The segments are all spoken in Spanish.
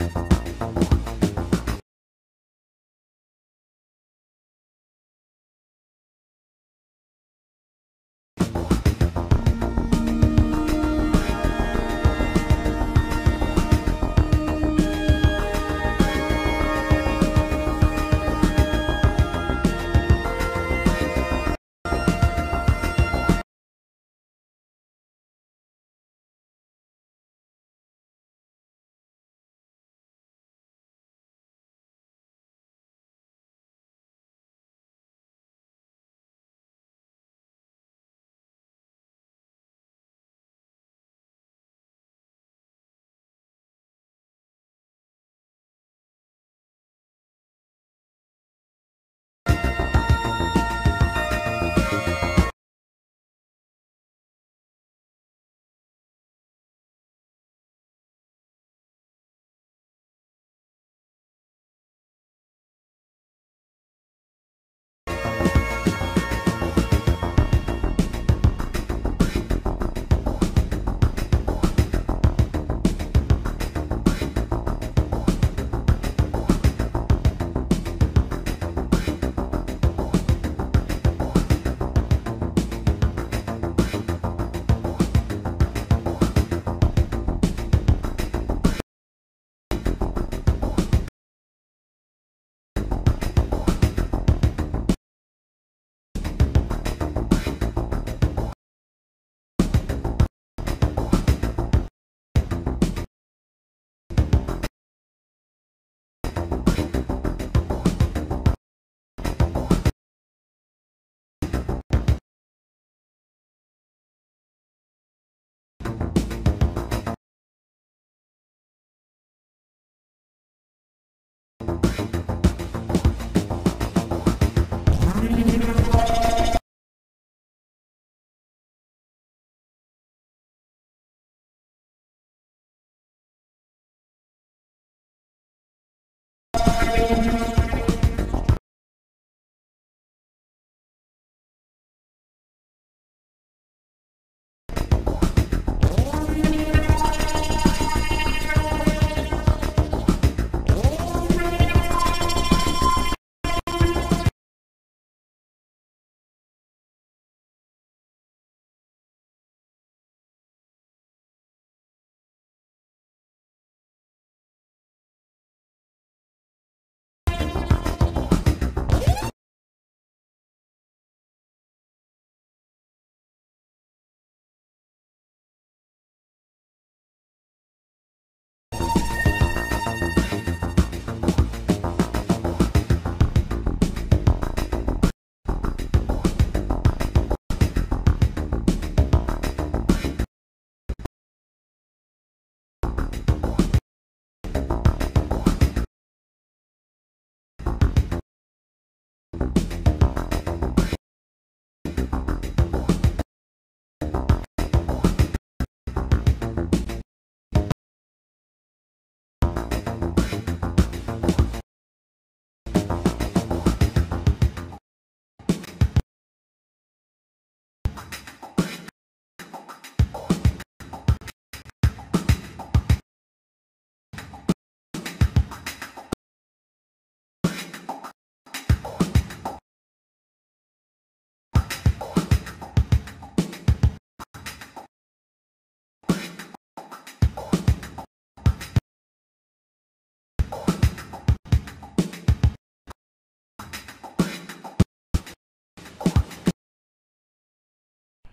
you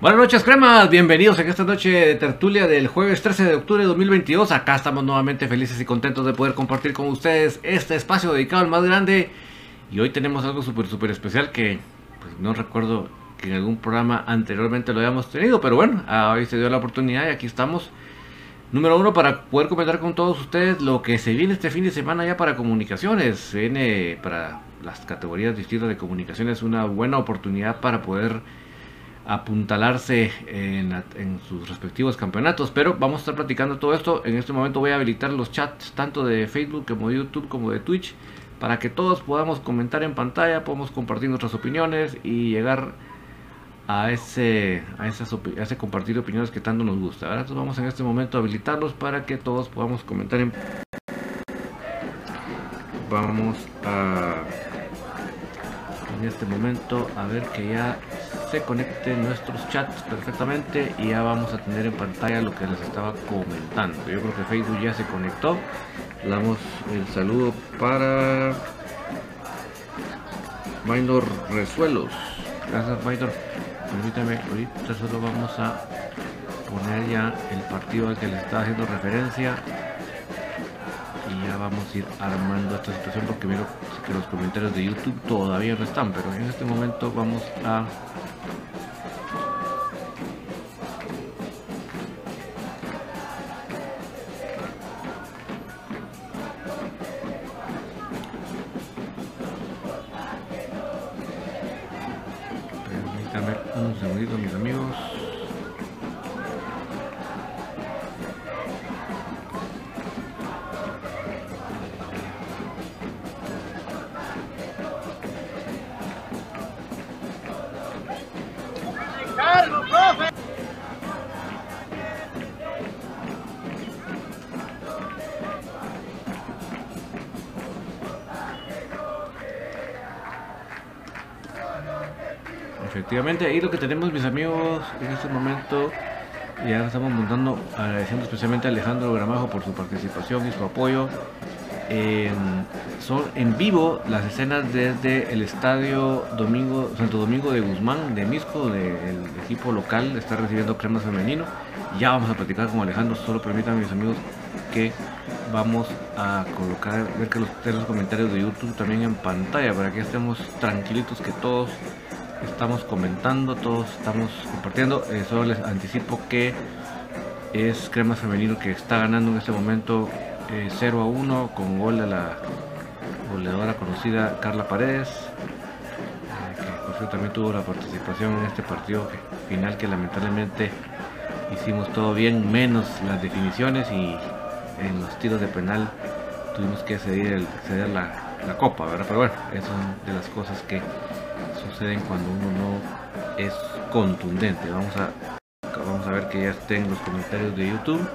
Buenas noches, cremas. Bienvenidos a esta noche de tertulia del jueves 13 de octubre de 2022. Acá estamos nuevamente felices y contentos de poder compartir con ustedes este espacio dedicado al más grande. Y hoy tenemos algo súper, súper especial que pues, no recuerdo que en algún programa anteriormente lo hayamos tenido. Pero bueno, hoy se dio la oportunidad y aquí estamos. Número uno, para poder comentar con todos ustedes lo que se viene este fin de semana ya para comunicaciones. Viene para las categorías distintas de comunicaciones una buena oportunidad para poder apuntalarse en, en, sus respectivos campeonatos. Pero vamos a estar platicando todo esto. En este momento voy a habilitar los chats tanto de Facebook como de YouTube como de Twitch para que todos podamos comentar en pantalla, podamos compartir nuestras opiniones y llegar a ese, a, esas ese compartir opiniones que tanto nos gusta. Ahora vamos en este momento a habilitarlos para que todos podamos comentar. En... Vamos a en este momento a ver que ya se conecten nuestros chats perfectamente y ya vamos a tener en pantalla lo que les estaba comentando. Yo creo que Facebook ya se conectó. Le damos el saludo para Minor Resuelos. Gracias Minor permítame ahorita solo vamos a poner ya el partido al que le estaba haciendo referencia y ya vamos a ir armando esta situación porque miro que los comentarios de youtube todavía no están pero en este momento vamos a amigos, mis amigos. Efectivamente ahí lo que tenemos mis amigos en este momento. Ya estamos montando agradeciendo especialmente a Alejandro Gramajo por su participación y su apoyo. Son en vivo las escenas desde el estadio Domingo Santo Domingo de Guzmán de Misco del equipo local está recibiendo crema femenino. Ya vamos a platicar con Alejandro solo permítanme mis amigos que vamos a colocar ver que los, los comentarios de YouTube también en pantalla para que estemos tranquilitos que todos estamos comentando, todos estamos compartiendo. Eh, solo les anticipo que es Crema Femenino que está ganando en este momento 0 eh, a 1 con gol de la goleadora conocida Carla Paredes, eh, que por cierto también tuvo la participación en este partido final que lamentablemente hicimos todo bien, menos las definiciones y en los tiros de penal tuvimos que ceder, ceder la, la copa, ¿verdad? Pero bueno, son de las cosas que suceden cuando uno no es contundente. Vamos a, vamos a ver que ya estén los comentarios de YouTube.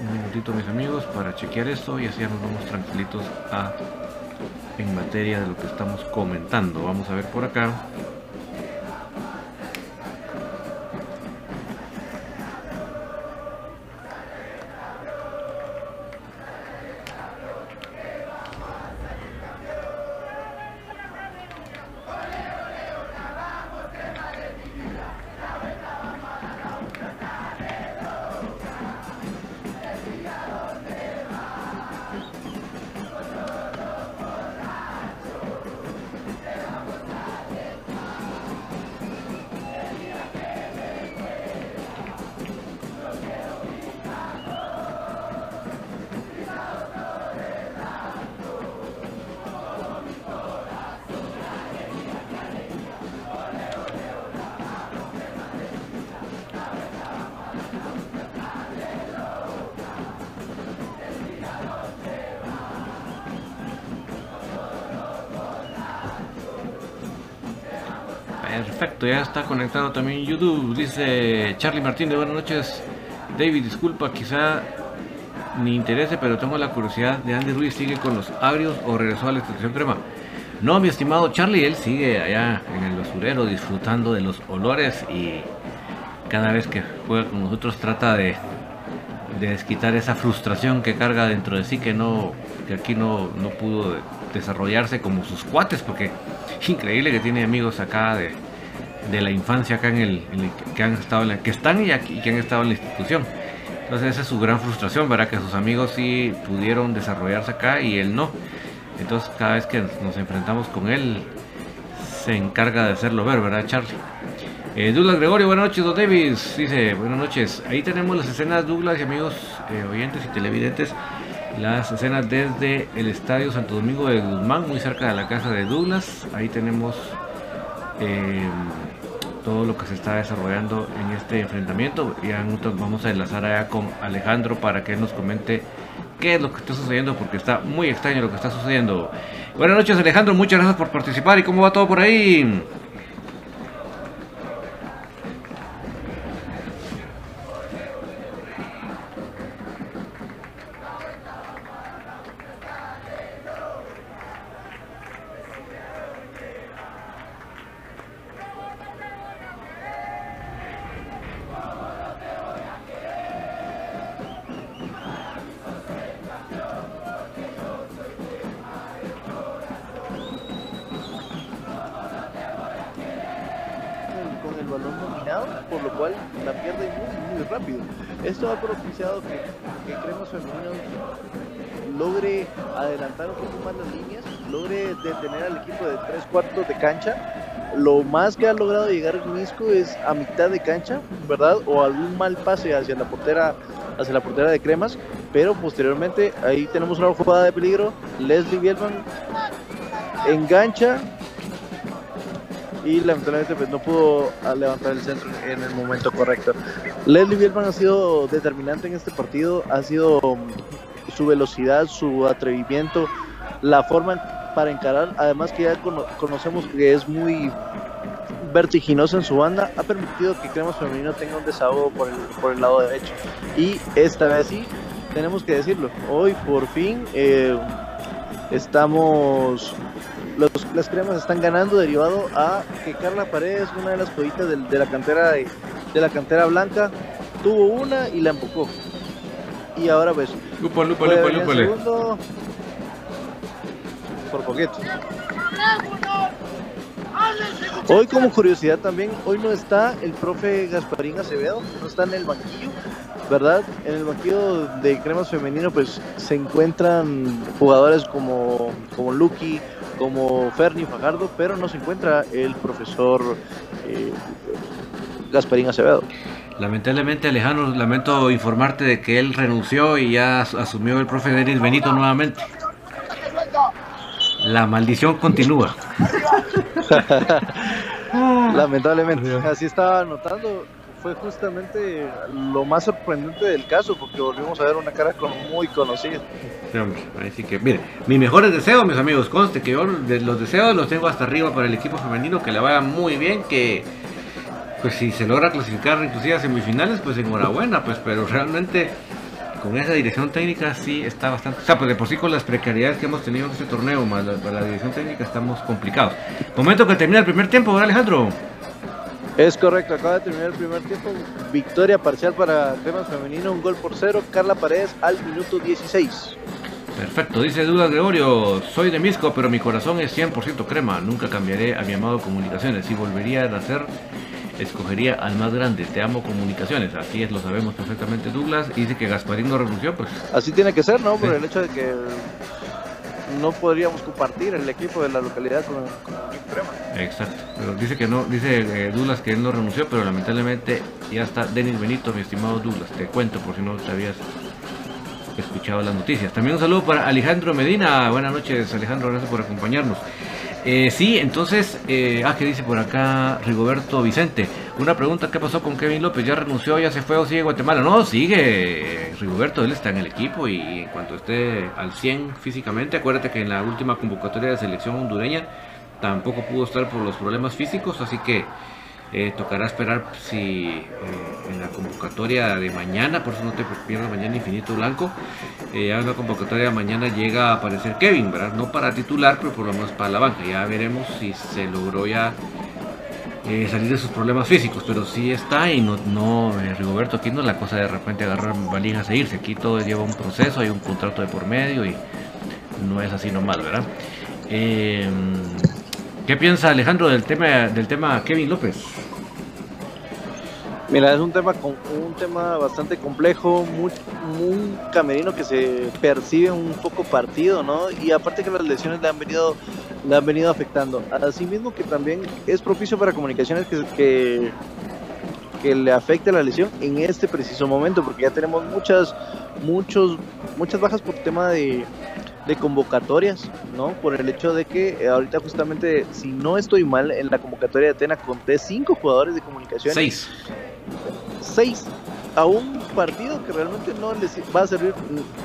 Un minutito mis amigos para chequear esto y así ya nos vamos tranquilitos a en materia de lo que estamos comentando. Vamos a ver por acá. Está conectado también YouTube. Dice Charlie Martínez, buenas noches. David, disculpa, quizá ni interese, pero tengo la curiosidad de Andy Ruiz, ¿sigue con los agrios o regresó a la estación crema? No, mi estimado Charlie, él sigue allá en el basurero disfrutando de los olores y cada vez que juega con nosotros trata de, de desquitar esa frustración que carga dentro de sí que no que aquí no, no pudo desarrollarse como sus cuates porque increíble que tiene amigos acá de, de la infancia acá en el, que han estado en la, que están y aquí que han estado en la institución. Entonces esa es su gran frustración, ¿verdad? Que sus amigos sí pudieron desarrollarse acá y él no. Entonces cada vez que nos enfrentamos con él se encarga de hacerlo ver, ¿verdad, Charlie? Eh, Douglas Gregorio, buenas noches, Don Davis. Dice, buenas noches. Ahí tenemos las escenas, Douglas y amigos eh, oyentes y televidentes. Las escenas desde el Estadio Santo Domingo de Guzmán, muy cerca de la casa de Douglas. Ahí tenemos eh, todo lo que se está desarrollando en este enfrentamiento. Y nosotros vamos a enlazar allá con Alejandro para que nos comente qué es lo que está sucediendo, porque está muy extraño lo que está sucediendo. Buenas noches, Alejandro. Muchas gracias por participar. ¿Y cómo va todo por ahí? Lo más que ha logrado llegar Misco es a mitad de cancha, ¿verdad? O algún mal pase hacia la portera, hacia la portera de Cremas. Pero posteriormente ahí tenemos una jugada de peligro. Leslie Bielman engancha y lamentablemente pues, no pudo levantar el centro en el momento correcto. Leslie Bielman ha sido determinante en este partido, ha sido su velocidad, su atrevimiento, la forma para encarar, además que ya conocemos que es muy vertiginoso en su banda, ha permitido que Cremas Femenino tenga un desahogo por el, por el lado derecho. Y esta vez sí, tenemos que decirlo, hoy por fin eh, estamos, los, las cremas están ganando derivado a que Carla Paredes, una de las joyitas de, la cantera de, la cantera blanca, tuvo una y la empujó. Y ahora pues... Lupa, lupa, lupa, por poquito. Hoy como curiosidad también, hoy no está el profe Gasparín Acevedo, no está en el banquillo, ¿verdad? En el banquillo de cremas femenino pues se encuentran jugadores como, como Lucky, como Ferni Fajardo, pero no se encuentra el profesor eh, Gasparín Acevedo. Lamentablemente Alejandro, lamento informarte de que él renunció y ya asumió el profe Denis Benito nuevamente. La maldición continúa. Lamentablemente, así estaba notando. Fue justamente lo más sorprendente del caso, porque volvimos a ver una cara muy conocida. así que, mire, mis mejores deseos, mis amigos, conste que yo los deseos los tengo hasta arriba para el equipo femenino, que le vaya muy bien, que pues si se logra clasificar inclusive a semifinales, pues enhorabuena, pues, pero realmente con esa dirección técnica sí está bastante. O sea, pues de por sí con las precariedades que hemos tenido en este torneo, más la, la dirección técnica, estamos complicados. Momento que termina el primer tiempo, ¿verdad, Alejandro? Es correcto, acaba de terminar el primer tiempo. Victoria parcial para temas femenino, un gol por cero. Carla Paredes al minuto 16. Perfecto, dice Duda Gregorio, soy de Misco, pero mi corazón es 100% crema, nunca cambiaré a mi amado Comunicaciones y volvería a nacer escogería al más grande. Te amo comunicaciones. Así es, lo sabemos perfectamente Douglas. Y dice que Gasparín no renunció, pues. Así tiene que ser, ¿no? Por el hecho de que no podríamos compartir el equipo de la localidad con, con Exacto. Pero dice que no, dice eh, Douglas que él no renunció, pero lamentablemente ya está Denis Benito, mi estimado Douglas. Te cuento por si no te habías escuchado las noticias. También un saludo para Alejandro Medina. Buenas noches, Alejandro, gracias por acompañarnos. Eh, sí, entonces, eh, ah, ¿qué dice por acá Rigoberto Vicente? Una pregunta, ¿qué pasó con Kevin López? ¿Ya renunció, ya se fue o sigue Guatemala? No, sigue Rigoberto, él está en el equipo y en cuanto esté al 100 físicamente, acuérdate que en la última convocatoria de selección hondureña tampoco pudo estar por los problemas físicos, así que eh, tocará esperar si eh, en la convocatoria de mañana, por eso no te pierdas mañana Infinito Blanco, eh, en la convocatoria de mañana llega a aparecer Kevin, ¿verdad? No para titular, pero por lo menos para la banca. Ya veremos si se logró ya eh, salir de sus problemas físicos, pero sí está y no, no Rigoberto, aquí no es la cosa de repente agarrar valijas e irse, aquí todo lleva un proceso, hay un contrato de por medio y no es así nomás, ¿verdad? ¿Qué piensa Alejandro del tema del tema Kevin López? Mira, es un tema con un tema bastante complejo, muy, un camerino que se percibe un poco partido, ¿no? Y aparte que las lesiones le han venido, le han venido afectando. Asimismo que también es propicio para comunicaciones que, que, que le afecte la lesión en este preciso momento, porque ya tenemos muchas, muchos, muchas bajas por tema de, de convocatorias, ¿no? Por el hecho de que eh, ahorita justamente, si no estoy mal, en la convocatoria de Atena conté cinco jugadores de comunicación. Seis. Seis a un partido que realmente no les va a servir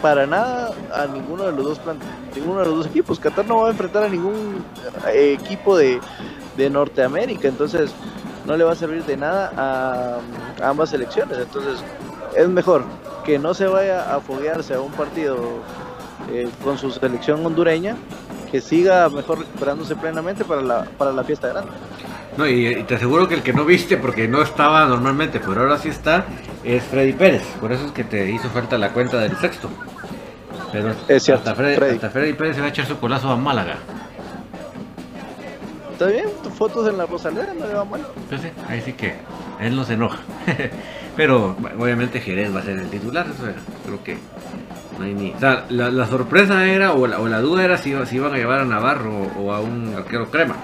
para nada a ninguno de los dos ninguno de los dos equipos. Qatar no va a enfrentar a ningún eh, equipo de, de Norteamérica, entonces no le va a servir de nada a, a ambas selecciones. Entonces es mejor que no se vaya a foguearse a un partido eh, con su selección hondureña, que siga mejor recuperándose plenamente para la, para la fiesta grande. No, y, y te aseguro que el que no viste, porque no estaba normalmente, pero ahora sí está, es Freddy Pérez. Por eso es que te hizo falta la cuenta del sexto. Pero Es cierto, hasta, Freddy, Freddy. hasta Freddy Pérez se va a echar su colazo a Málaga. Está bien, tus fotos en la Rosalera no le va mal. Entonces, ahí sí que él no se enoja. Pero obviamente Jerez va a ser el titular, eso era. Creo que la, sorpresa era, o la, duda era si, iba- si iban a llevar a Navarro o a un arquero crema.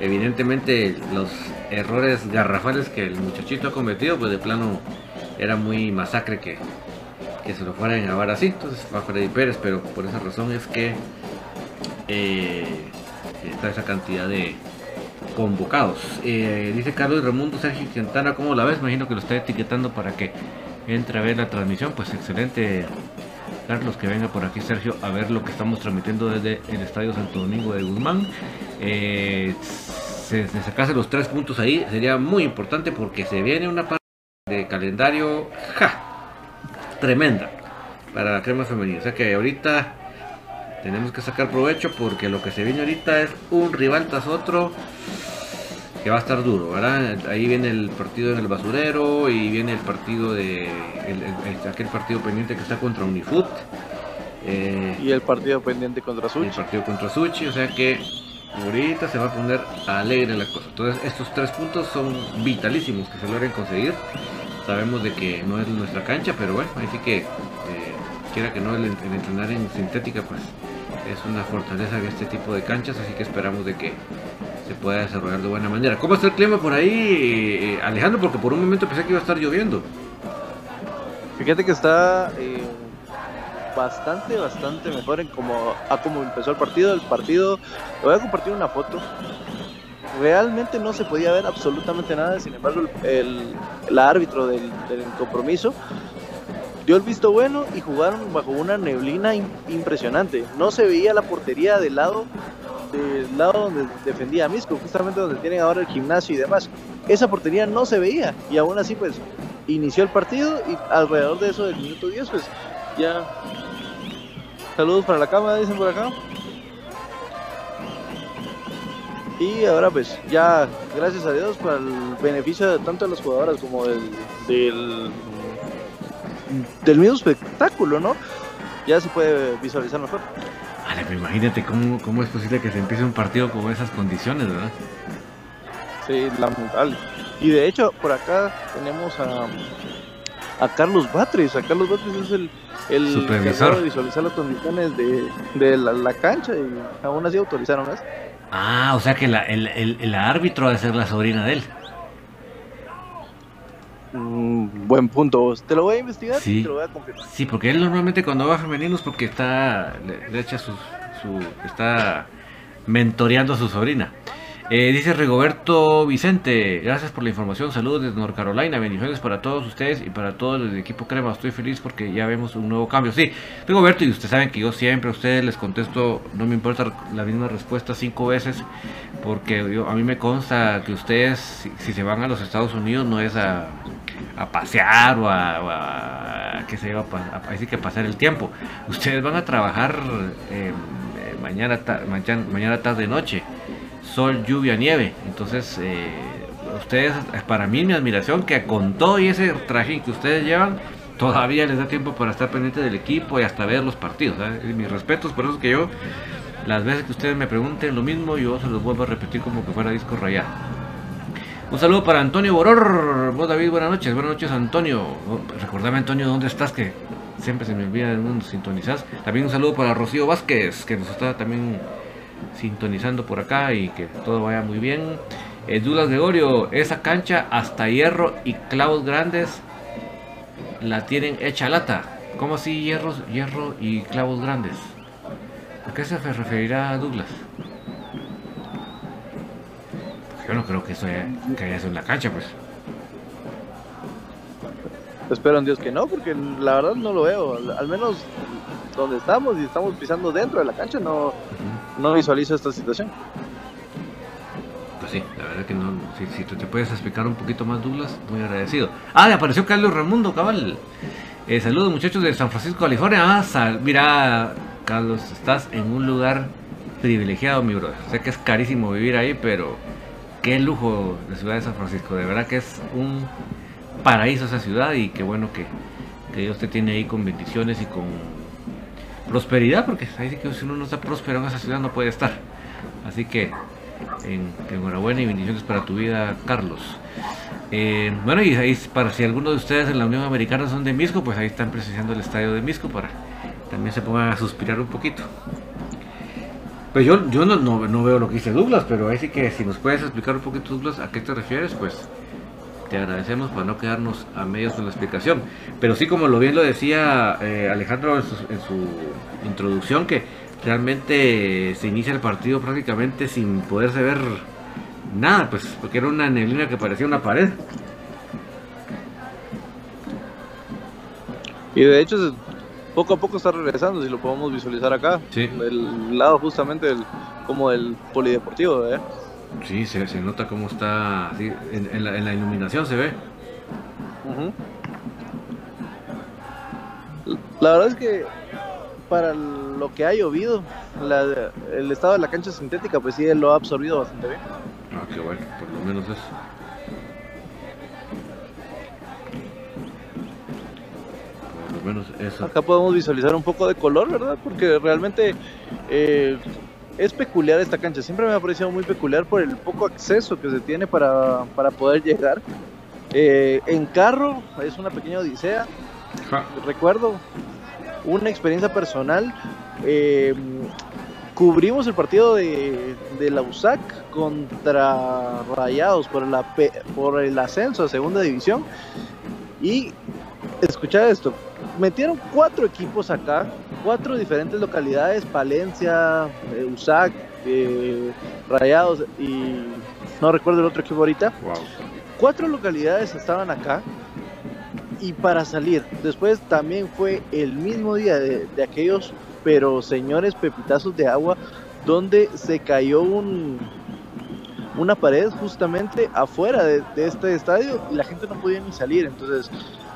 Evidentemente, los errores garrafales que el muchachito ha cometido, pues de plano era muy masacre que, que se lo fueran a llevar así. Entonces va Freddy Pérez, pero por esa razón es que eh, está esa cantidad de convocados. Eh, dice Carlos Ramundo, Sergio Quintana, ¿cómo la ves? Imagino que lo está etiquetando para que entre a ver la transmisión. Pues excelente, Carlos, que venga por aquí, Sergio, a ver lo que estamos transmitiendo desde el Estadio Santo Domingo de Guzmán. Eh, se, se sacase los tres puntos ahí, sería muy importante porque se viene una parte de calendario tremenda para la crema femenina. O sea que ahorita tenemos que sacar provecho porque lo que se viene ahorita es un rival tras otro que va a estar duro, ¿verdad? Ahí viene el partido en el basurero y viene el partido de el- el- el- aquel partido pendiente que está contra Unifut. eh, Y el partido pendiente contra el Such. partido contra Suchi, o sea que ahorita se va a poner alegre la cosa. Entonces estos tres puntos son vitalísimos que se logren conseguir. Sabemos de que no es nuestra cancha, pero bueno, ahí sí que eh, quiera que no el, el entrenar en sintética pues es una fortaleza de este tipo de canchas, así que esperamos de que se pueda desarrollar de buena manera. ¿Cómo está el clima por ahí, eh, Alejandro? Porque por un momento pensé que iba a estar lloviendo. Fíjate que está eh, bastante, bastante mejor en como, a como empezó el partido. El partido, voy a compartir una foto. Realmente no se podía ver absolutamente nada, sin embargo el, árbitro del, del compromiso dio el visto bueno y jugaron bajo una neblina im- impresionante. No se veía la portería del lado del lado donde defendía a Misco, justamente donde tienen ahora el gimnasio y demás. Esa portería no se veía y aún así pues inició el partido y alrededor de eso del minuto 10 pues ya. Saludos para la cámara dicen por acá. Y ahora pues ya gracias a Dios para el beneficio de tanto de las jugadoras como del del, del mismo espectáculo no ya se puede visualizar mejor Vale, pero imagínate cómo, cómo es posible que se empiece un partido con esas condiciones, ¿verdad? Sí, lamentable. Y de hecho, por acá tenemos a, a Carlos Batres. A Carlos Batres es el, el Supervisor. de visualizar las condiciones de, de la, la cancha y aún así autorizaron eso. Ah, o sea que la- el, el- el árbitro ha de ser la sobrina de él. Mm, buen punto. Te lo voy a investigar Sí. y te lo voy a confirmar. Sí, porque él normalmente cuando va a femeninos porque está le, le echa su, su está mentoreando a su sobrina. Eh, dice Rigoberto Vicente, gracias por la información, saludos desde North Carolina, bendiciones para todos ustedes y para todo el equipo Crema, estoy feliz porque ya vemos un nuevo cambio. Sí, Rigoberto, y ustedes saben que yo siempre a ustedes les contesto, no me importa la misma respuesta cinco veces, porque yo- a mí me consta que ustedes, si, si se van a los Estados Unidos, no es a, a pasear o a, a- qué sé yo, a, a- que pasar el tiempo. Ustedes van a trabajar eh, eh, mañana, ta- mañana, mañana, tarde, noche, sol, lluvia, nieve. Entonces, eh, ustedes, para mí, mi admiración, que con todo y ese traje que ustedes llevan, todavía les da tiempo para estar pendiente del equipo y hasta ver los partidos. ¿sabes? Mis respetos, por eso es que yo, las veces que ustedes me pregunten lo mismo, yo se los vuelvo a repetir como que fuera disco rayado. Un saludo para Antonio Boror. Vos, David, buenas noches. Buenas noches, Antonio. Oh, recordame, Antonio, ¿dónde estás? Que siempre se me olvida de dónde sintonizás. También un saludo para Rocío Vázquez, que nos está también sintonizando por acá y que todo vaya muy bien. Eh, Dudas Gregorio, esa cancha hasta hierro y clavos grandes la tienen hecha lata. ¿Cómo así hierro, hierro y clavos grandes? ¿A qué se referirá Douglas? Yo no creo que eso haya, que haya eso en la cancha, pues. Espero en Dios que no, porque la verdad no lo veo. Al- menos donde estamos y estamos pisando dentro de la cancha, no, no visualizo esta situación. Pues sí, la verdad que no. Si, si tú te puedes explicar un poquito más, Douglas, muy agradecido. Ah, le apareció Carlos Ramundo, cabal. Eh, saludos, muchachos de San Francisco, California. Ah, sal- mira, Carlos, estás en un lugar privilegiado, mi brother. Sé que es carísimo vivir ahí, pero qué lujo de ciudad de San Francisco. De verdad que es un paraíso esa ciudad y qué bueno que, Dios te tiene ahí con bendiciones y con prosperidad, porque ahí que si uno no está próspero en esa ciudad no puede estar. Así que en, enhorabuena y bendiciones para tu vida, Carlos. Eh, bueno, y ahí para si alguno de ustedes en la Unión Americana son de Misco, pues ahí están presenciando el estadio de Misco para también se pongan a suspirar un poquito. Pues yo, yo no, no, veo lo que dice Douglas, pero ahí sí que si nos puedes explicar un poquito, Douglas, a qué te refieres, pues te agradecemos para no quedarnos a medios con la explicación. Pero sí, como lo bien lo decía eh, Alejandro en su, introducción, que realmente se inicia el partido prácticamente sin poderse ver nada, pues porque era una neblina que parecía una pared. Y de hecho, poco a poco está regresando, si lo podemos visualizar acá. Sí. Del lado justamente del, como del polideportivo, ¿eh? Sí, se, se nota cómo está, así, en, en la, en la iluminación se ve. La verdad es que para lo que ha llovido, la- el estado de la cancha sintética, pues sí, lo ha absorbido bastante bien. Ah, qué bueno, por lo menos eso. Lo menos eso. Acá podemos visualizar un poco de color, ¿verdad? Porque realmente eh, es peculiar esta cancha. Siempre me ha parecido muy peculiar por el poco acceso que se tiene para, para poder llegar. Eh, en carro es una pequeña odisea. Recuerdo una experiencia personal. eh, cubrimos el partido de, de la USAC contra Rayados por, la, por el ascenso a segunda división. Y escuchad esto, metieron cuatro equipos acá, cuatro diferentes localidades, Palencia, eh, USAC, eh, Rayados y no recuerdo el otro equipo ahorita. Wow. Cuatro localidades estaban acá y para salir, después también fue el mismo día de, de aquellos, pero señores pepitazos de agua, donde se cayó un, una pared justamente afuera de, de este estadio y la gente no podía ni salir. Entonces,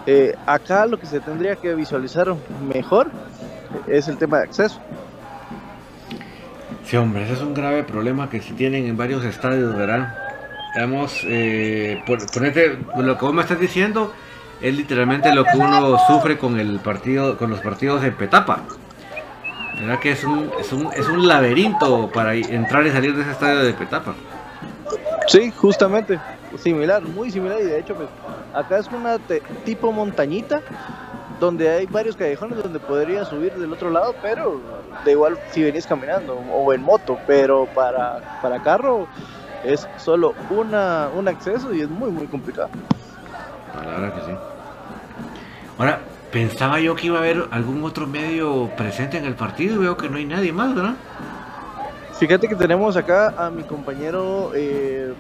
eh, acá lo que se tendría que visualizar mejor es el tema de acceso. Sí, hombre, ese es un grave problema que se tienen en varios estadios, ¿verdad? Digamos, eh, por, ponete, lo que vos me estás diciendo es literalmente lo que uno sufre con el partido, con los partidos de Petapa. ¿Verdad que es un, es un, es un laberinto para entrar y salir de ese estadio de Petapa? Sí, justamente, similar, muy similar y de hecho pues acá es una tipo montañita donde hay varios callejones donde podrías subir del otro lado, pero da igual si venís caminando o en moto, pero para, para carro es solo una, un acceso y es muy muy complicado. La verdad que sí. Ahora, pensaba yo que iba a haber algún otro medio presente en el partido y veo que no hay nadie más, ¿verdad? Fíjate que tenemos acá a mi compañero eh,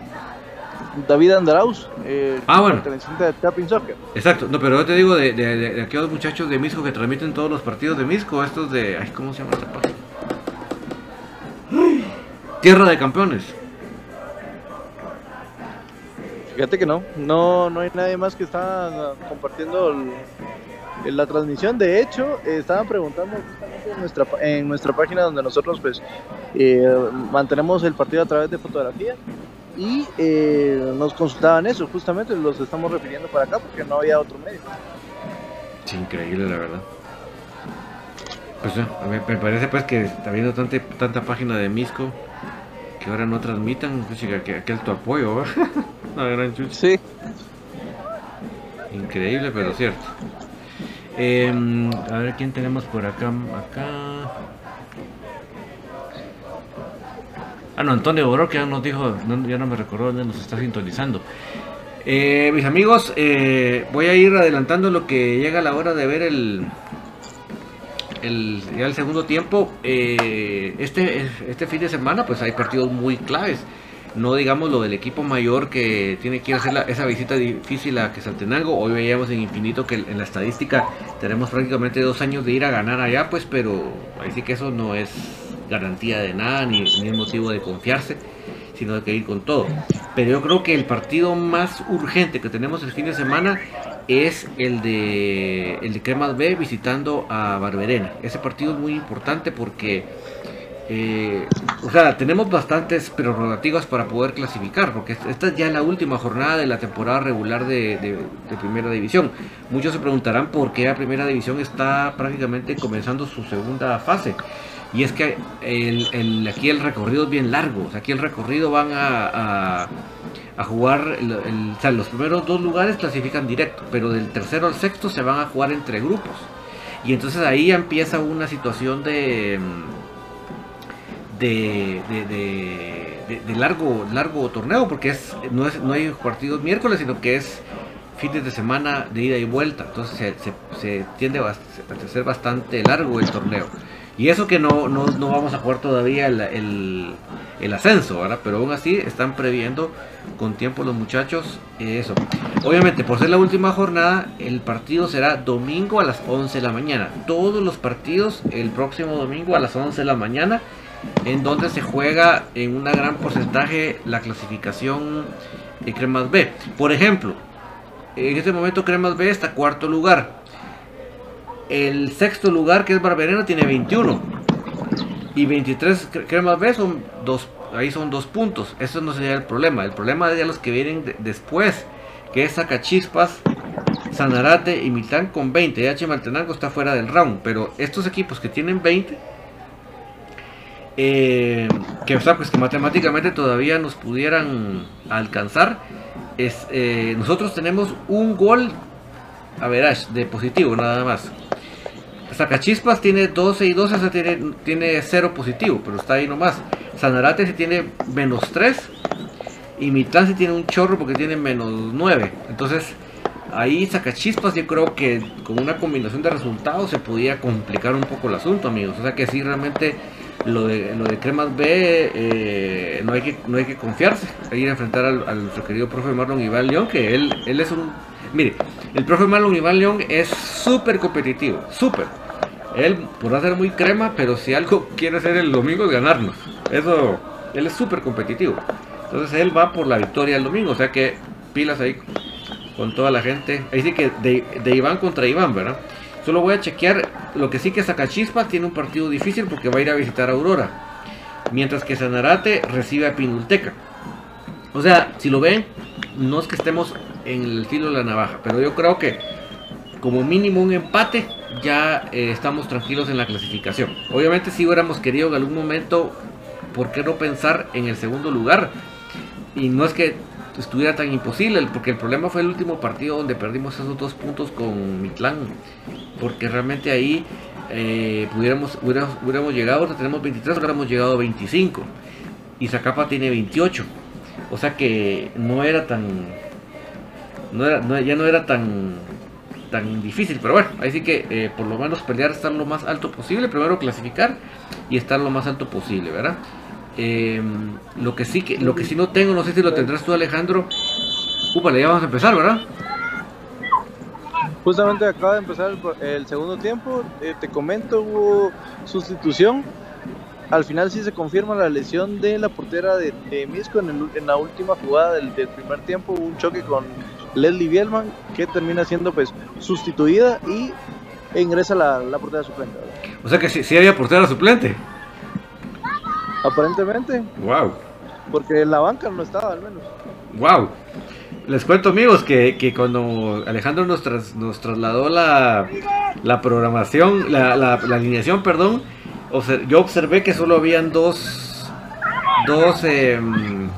David Andaraus, eh, Ah, bueno. perteneciente de Tapping Soccer. Exacto, no, pero yo te digo de, de, de- de aquellos muchachos de Misco que transmiten todos los partidos de Misco, estos de. Ay, ¿cómo se llama esta página? Tierra de Campeones. Fíjate que no, no, no hay nadie más que está compartiendo el- la transmisión. De hecho, eh, estaban preguntando justamente en nuestra, en nuestra página donde nosotros pues eh, mantenemos el partido a través de fotografía y eh, nos consultaban eso, justamente los estamos refiriendo para acá porque no había otro medio. Es increíble, la verdad. Pues a mí me parece pues que está viendo tanta, tanta página de Misco que ahora no transmitan, pues chica, que aquel tu apoyo. Una gran chucha. Sí. Increíble, pero cierto. Em, a ver quién tenemos por acá. Acá. Ah, no, Antonio Boró, que ya nos dijo, ya no me recordó dónde nos está sintonizando. Eh, mis amigos, eh, voy a ir adelantando lo que llega la hora de ver el, el, ya el segundo tiempo. Eh, este, este fin de semana, pues hay partidos muy claves. No digamos lo del equipo mayor que tiene que ir a hacer esa visita difícil a Quesaltenango. Hoy veíamos en Infinito que en la estadística tenemos prácticamente dos años de ir a ganar allá, pues, pero ahí sí que eso no es garantía de nada ni, ni motivo de confiarse, sino de que ir con todo. Pero yo creo que el partido más urgente que tenemos el fin de semana es el de el de Cremas B visitando a Barberena. Ese partido es muy importante porque eh, o sea, tenemos bastantes prerrogativas para poder clasificar, porque es- esta es ya la última jornada de la temporada regular de, de- de Primera División. Muchos se preguntarán por qué la Primera División está prácticamente comenzando su segunda fase. Y es que el- el- aquí el recorrido es bien largo, o sea, aquí el recorrido van a, a- jugar, o sea, los primeros dos lugares clasifican directo, pero del tercero al sexto se van a jugar entre grupos. Y entonces ahí empieza una situación de... mm, de, de, de- largo largo torneo porque es no es no hay partidos miércoles sino que es fines de semana de ida y vuelta. Entonces se, se- se tiende a ser bastante largo el torneo y eso que no, no, no vamos a jugar todavía el, el, ascenso ¿verdad? pero aún así están previendo con tiempo los muchachos eso obviamente por ser la última jornada el partido será domingo a las 11 de la mañana todos los partidos el próximo domingo a las 11 de la mañana en donde se juega en un gran porcentaje la clasificación de Cremas B. Por ejemplo, en este momento Cremas B está cuarto lugar. El sexto lugar, que es Barberena, tiene 21. Y 23 cre- Cremas B son dos, ahí son dos puntos. Eso no sería el problema. El problema es los que vienen de- después, que es Sacachispas, Sanarate y Milán con 20. Ya Chimaltenango está fuera del round. Pero estos equipos que tienen 20 eh, que, o sea, pues que matemáticamente todavía nos pudieran alcanzar. Es, eh, nosotros tenemos un gol a verás de positivo nada más. Sacachispas tiene 12 y 12, o sea, tiene, tiene 0 positivo, pero está ahí nomás. Sanarate sí tiene menos 3 y Mitlán sí tiene un chorro porque tiene menos 9. Entonces, ahí Sacachispas yo creo que con una combinación de resultados se podía complicar un poco el asunto, amigos. O sea que sí, realmente lo de, lo de Cremas B eh, no, hay que, no hay que confiarse. Hay que enfrentar al, al nuestro querido profe Marlon Iván León, que él, él es un... Mire, el profe Marlon Iván León es súper competitivo, súper. Él podrá ser muy crema, pero si algo quiere hacer el domingo es ganarnos. Eso, él es súper competitivo. Entonces él va por la victoria el domingo, o sea que pilas ahí con toda la gente. Ahí sí que de, Iván contra Iván, ¿verdad? Solo voy a chequear lo que sí que Sacachispas tiene un partido difícil porque va a ir a visitar a Aurora. Mientras que Sanarate recibe a Pinulteca. O sea, si lo ven, no es que estemos en el filo de la navaja, pero yo creo que como mínimo un empate ya eh, estamos tranquilos en la clasificación. Obviamente si hubiéramos querido en algún momento, ¿por qué no pensar en el segundo lugar? Y no es que estuviera tan imposible, porque el problema fue el último partido donde perdimos esos dos puntos con Mitlán, porque realmente ahí eh, pudiéramos, hubiéramos, llegado, ahora tenemos 23, hubiéramos llegado a 25, y Zacapa tiene 28, o sea que no era tan, no era, no- ya no era tan, tan difícil, pero bueno, ahí sí que eh, por lo menos pelear estar lo más alto posible, primero clasificar y estar lo más alto posible, ¿verdad? Eh, lo que sí que lo que sí no tengo, no sé si lo tendrás tú Alejandro. Úpale, ya vamos a empezar, ¿verdad? Justamente acaba de empezar el, el segundo tiempo. eh, te comento, hubo sustitución. Al final sí se confirma la lesión de la portera de, de Misco en, el- en la última jugada del, del primer tiempo. Hubo un choque con Leslie Bielman que termina siendo pues sustituida y e ingresa la, la portera suplente. ¿verdad? O sea que sí, sí había portera suplente. Aparentemente, Wow. porque en la banca no estaba al menos. Wow. Les cuento amigos que, que cuando Alejandro nos, tras- nos trasladó la, la programación, la, la- la alineación, perdón, yo observé que solo habían dos, dos, em,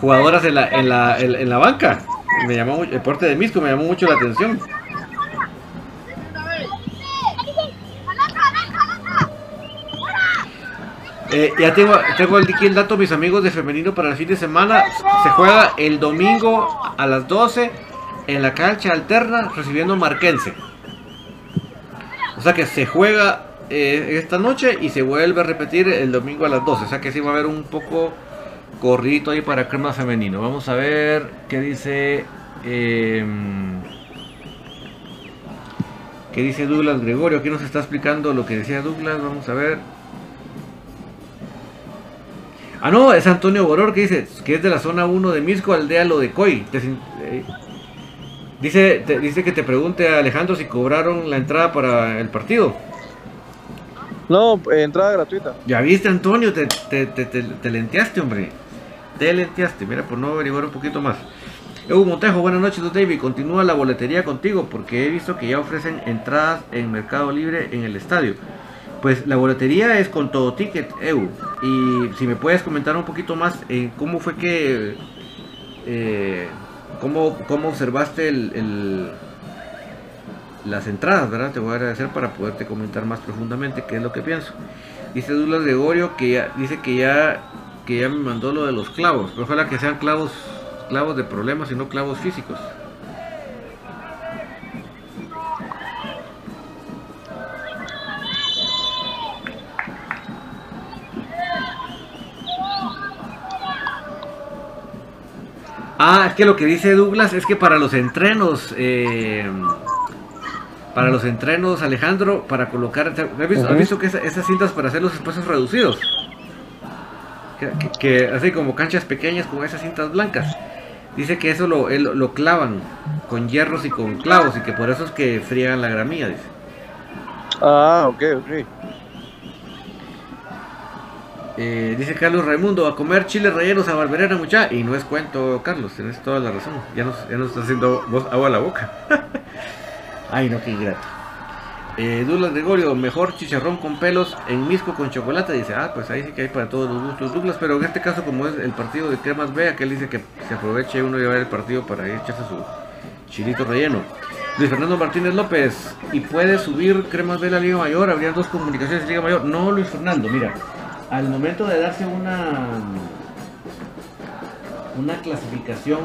jugadoras en la, en la, en, la banca. Me llamó el porte de Misco me llamó mucho la atención. Eh, ya tengo, tengo aquí el dato, mis amigos de femenino para el fin de semana. Se juega el domingo a las 12 en la cancha alterna recibiendo Marquense. O sea que se juega eh, esta noche y se vuelve a repetir el domingo a las 12. O sea que sí va a haber un poco corrido ahí para crema femenino. Vamos a ver qué dice. Em, ¿Qué dice Douglas Gregorio? Aquí nos está explicando lo que decía Douglas. Vamos a ver. Ah, no, es Antonio Boror que dice que es de la zona 1 de Misco, aldea lo de Coy. Eh, dice, dice que te pregunte a Alejandro si cobraron la entrada para el partido. No, entrada gratuita. Ya viste, Antonio, te, te, te, te lenteaste, hombre. Te lenteaste, mira, por no averiguar un poquito más. Evo Montejo, buenas noches, David. Continúa la boletería contigo porque he visto que ya ofrecen entradas en Mercado Libre en el estadio. Pues la boletería es con todo ticket, EU. Y si me puedes comentar un poquito más en cómo fue que. Eh, cómo, cómo observaste el las entradas, ¿verdad? Te voy a agradecer para poderte comentar más profundamente qué es lo que pienso. Dice Douglas Gregorio que ya, dice que ya, que ya me mandó lo de los clavos. Pero ojalá que sean clavos, clavos de problemas y no clavos físicos. Ah, es que lo que dice Douglas es que para los entrenos eh, para los entrenos, Alejandro, para colocar. ¿Has visto, que esas cintas para hacer los espacios reducidos? Que, así como canchas pequeñas con esas cintas blancas. Dice que eso lo, lo clavan con hierros y con clavos y que por eso es que friegan la gramilla, dice. Ah, ok, ok. Eh, dice Carlos Raimundo, a comer chile rellenos a Barberena mucha. Y no es cuento, Carlos, tienes toda la razón. Ya nos, ya nos está haciendo agua a la boca. Ay, no, qué grato. Eh, Douglas Gregorio, mejor chicharrón con pelos en misco con chocolate. Dice, ah, pues ahí sí que hay para todos los gustos, Douglas. Pero en este caso, como es el partido de Cremas B, aquel dice que se aproveche uno y ver el partido para echarse su chilito relleno. Luis Fernando Martínez López, ¿y puede subir Cremas B a la Liga Mayor? ¿Habría dos comunicaciones de Liga Mayor? No, Luis Fernando, mira, al momento de darse una, una clasificación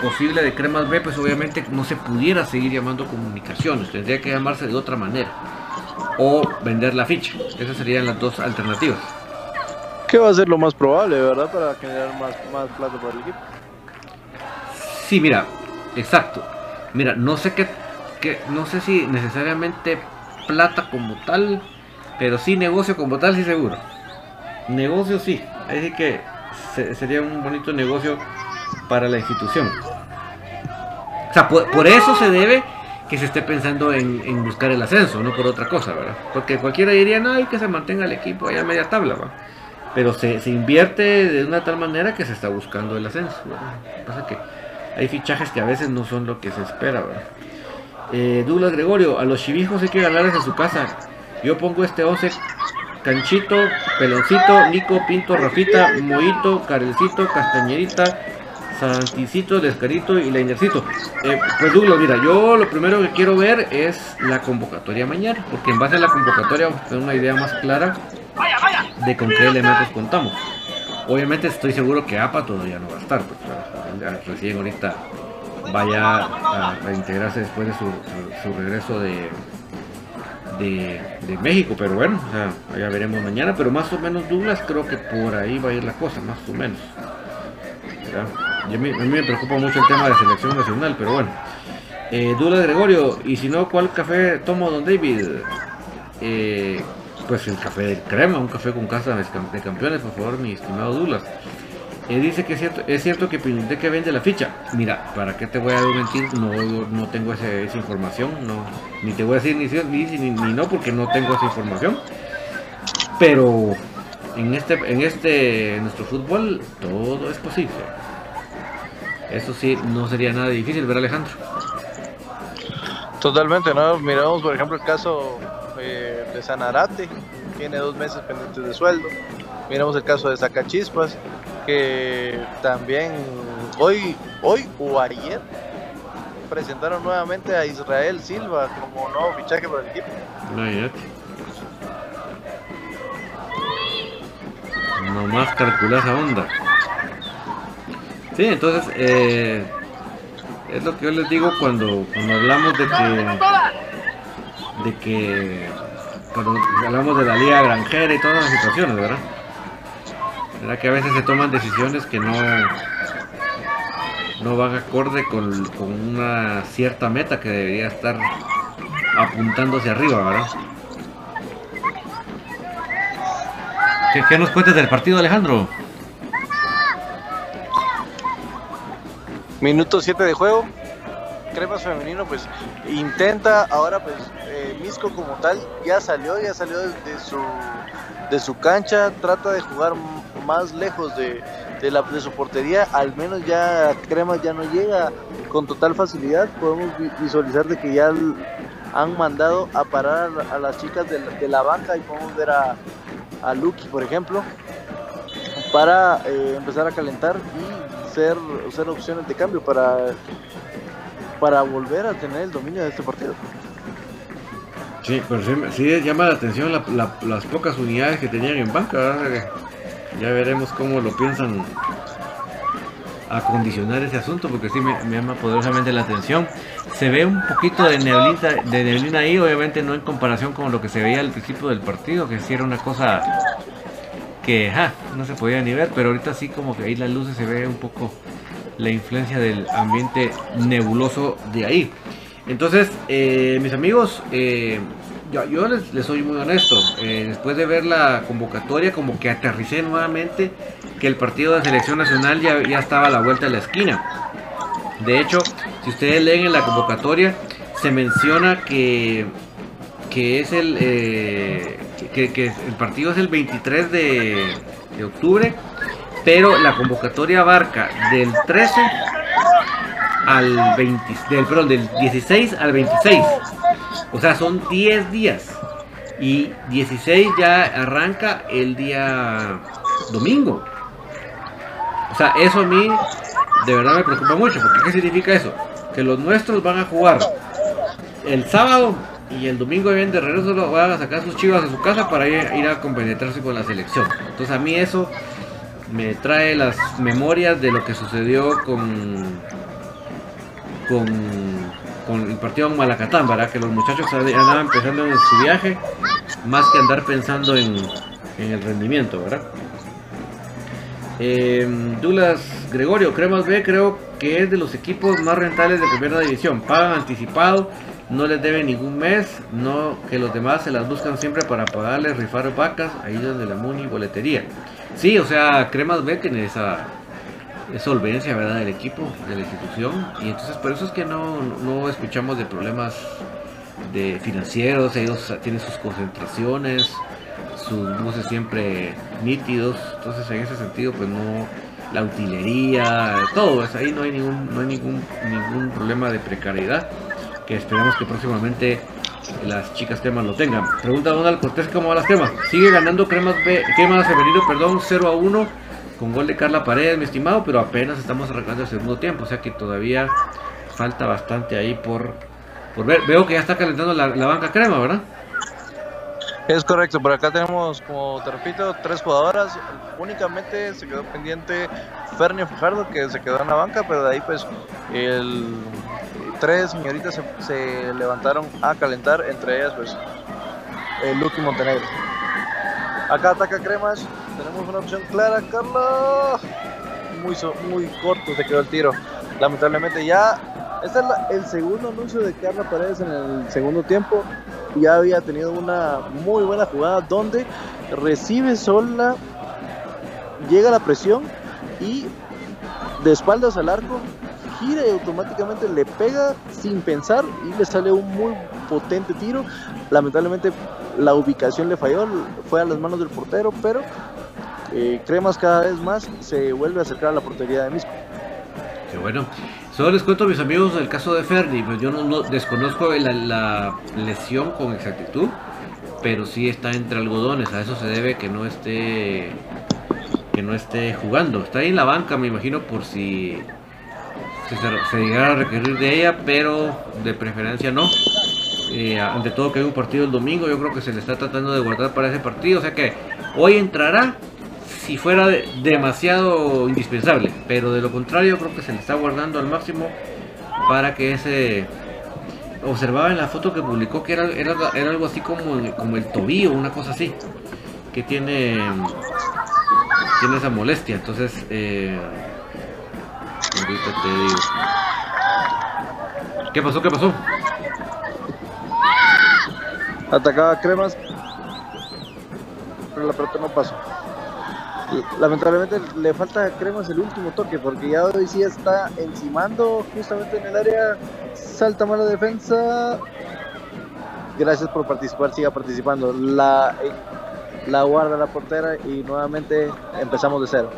posible de cremas B, pues obviamente no se pudiera seguir llamando comunicaciones, tendría que llamarse de otra manera. O vender la ficha. Esas serían las dos alternativas. ¿Qué va a ser lo más probable, verdad? Para generar más, más plata para el equipo. Sí, mira, exacto. Mira, no sé qué, que, no sé si necesariamente plata como tal, pero sí negocio como tal, sí seguro. Negocio sí, así que sería un bonito negocio para la institución. O sea, por, eso se debe que se esté pensando en, buscar el ascenso, no por otra cosa, ¿verdad? Porque cualquiera diría, no, hay que se mantenga el equipo allá a media tabla, ¿verdad? Pero se, invierte de una tal manera que se está buscando el ascenso, ¿verdad? Pasa que hay fichajes que a veces no son lo que se espera, ¿verdad? Eh, Douglas Gregorio, a los chivijos hay que ganarles en su casa. Yo pongo este 11 Canchito, Peloncito, Nico, Pinto, Rafita, Moito, Carelcito, Castañerita, Santicito, Descarito y Leinercito. Eh, pues Douglas, mira, yo lo primero que quiero ver es la convocatoria mañana, porque en base a la convocatoria vamos a tener una idea más clara de con qué elementos contamos. Obviamente estoy seguro que APA todavía no va a estar, porque recién ahorita vaya a, integrarse después de su, regreso de, de, México, pero bueno, ya veremos mañana, pero más o menos Douglas creo que por ahí va a ir la cosa, más o menos. A mí, me preocupa mucho el tema de selección nacional, pero bueno. Eh, Dula Gregorio, y si no, ¿cuál café tomo, don David? Eh, pues el café de crema, un café con casa de campeones, por favor, mi estimado Dulas. Eh, dice que es cierto, es cierto que que vende la ficha. Mira, ¿para qué te voy a mentir? No, no tengo esa información, no, ni te voy a decir ni sí ni, ni, no, porque no tengo esa información. Pero en este, en este, nuestro fútbol, todo es posible. Eso sí, no sería nada difícil, ver Alejandro? Totalmente, ¿no? Miramos, por ejemplo, el caso eh, de Sanarate, tiene dos meses pendientes de sueldo. Miramos el caso de Sacachispas, que también hoy, hoy o ayer presentaron nuevamente a Israel Silva como nuevo fichaje para el equipo. No más calcular esa onda. Sí, entonces eh, es lo que yo les digo cuando, cuando hablamos de que de que cuando hablamos de la liga granjera y todas las situaciones, ¿verdad? ¿Verdad que a veces se toman decisiones que no no van acorde con, con una cierta meta que debería estar apuntando hacia arriba, ¿verdad? ¿Qué, qué nos cuentas del partido, Alejandro? Minuto 7 de juego. Cremas femenino pues intenta ahora pues eh, Misco como tal ya salió, ya salió de, su de su cancha, trata de jugar más lejos de, de, la, de su portería, al menos ya Cremas ya no llega con total facilidad, podemos visualizar de que ya han mandado a parar a las chicas de, de la banca y podemos ver a, a Lucky por ejemplo para eh, empezar a calentar y ser, opciones de cambio para, para volver a tener el dominio de este partido. Sí, pero sí, llama la atención las pocas unidades que tenían en banca. Ya veremos cómo lo piensan acondicionar ese asunto, porque sí me, llama poderosamente la atención. Se ve un poquito de neblina, de neblina ahí, obviamente no en comparación con lo que se veía al principio del partido, que sí era una cosa que no se podía ni ver, pero ahorita sí como que ahí las luces se ve un poco la influencia del ambiente nebuloso de ahí. Entonces, eh, mis amigos, eh, yo, les, soy muy honesto. Eh, después de ver la convocatoria, como que aterricé nuevamente que el partido de selección nacional ya, ya estaba a la vuelta de la esquina. De hecho, si ustedes leen en la convocatoria, se menciona que, que es el que, el partido es el 23 de, octubre, pero la convocatoria abarca del 13 al 20, del, perdón, del 16 al 26. O sea, son 10 días. Y 16 ya arranca el día domingo. O sea, eso a mí de verdad me preocupa mucho. Porque ¿qué significa eso? Que los nuestros van a jugar el sábado y el domingo vienen de regreso lo van a sacar sus chivas a su casa para ir, a compenetrarse con la selección. Entonces a mí eso me trae las memorias de lo que sucedió con con, el partido en Malacatán, ¿verdad? Que los muchachos andaban empezando en su viaje más que andar pensando en, en el rendimiento, ¿verdad? Eh, Dulas Gregorio, Cremas B creo que es de los equipos más rentables de primera división. Pagan anticipado no les debe ningún mes, no que los demás se las buscan siempre para pagarles, rifar vacas, ahí donde la Muni boletería. Sí, o sea, Cremas ve que esa, solvencia, ¿verdad? Del equipo, de la institución, y entonces por eso es que no, no escuchamos de problemas de financieros, ellos tienen sus concentraciones, sus buses siempre nítidos, entonces en ese sentido pues no la utilería, todo, ahí no hay ningún no hay ningún ningún problema de precariedad que esperamos que próximamente las chicas cremas lo tengan. Pregunta Donald Cortés cómo van las cremas. Sigue ganando cremas, B, cremas femenino, perdón, 0 a 1 con gol de Carla Paredes, mi estimado, pero apenas estamos arrancando el segundo tiempo, o sea que todavía falta bastante ahí por, por ver. Veo que ya está calentando la, banca crema, ¿verdad? Es correcto, por acá tenemos, como te repito, tres jugadoras. Únicamente se quedó pendiente Fernio Fajardo, que se quedó en la banca, pero de ahí pues el tres señoritas se, levantaron a calentar, entre ellas pues el Lucky Montenegro. Acá ataca Cremas, tenemos una opción clara, Carla. Muy, muy corto se quedó el tiro. Lamentablemente ya, este es el segundo anuncio de Carla Paredes en el segundo tiempo. Ya había tenido una muy buena jugada donde recibe sola, llega la presión y de espaldas al arco gira y automáticamente le pega sin pensar y le sale un muy potente tiro. Lamentablemente la ubicación le falló, fue a las manos del portero, pero eh, Cremas cada vez más se vuelve a acercar a la portería de Misco. Qué bueno. Solo les cuento mis amigos el caso de Ferdi, pues yo no, desconozco la, la, lesión con exactitud, pero sí está entre algodones, a eso se debe que no esté que no esté jugando. Está ahí en la banca, me imagino, por si, se, llegara a requerir de ella, pero de preferencia no. Eh, ante todo que hay un partido el domingo, yo creo que se le está tratando de guardar para ese partido. O sea que hoy entrará si fuera demasiado indispensable. Pero de lo contrario, creo que se le está guardando al máximo para que ese... Observaba en la foto que publicó que era, era, era algo así como, como el tobillo, una cosa así. Que tiene tiene esa molestia. Entonces, eh, ¿Qué pasó? ¿Qué pasó? Atacaba Cremas, pero la pelota no pasó. Lamentablemente le falta a Cremas el último toque porque ya hoy sí está encimando justamente en el área. Salta mala defensa. Gracias por participar, siga participando. La la guarda la portera y nuevamente empezamos de cero.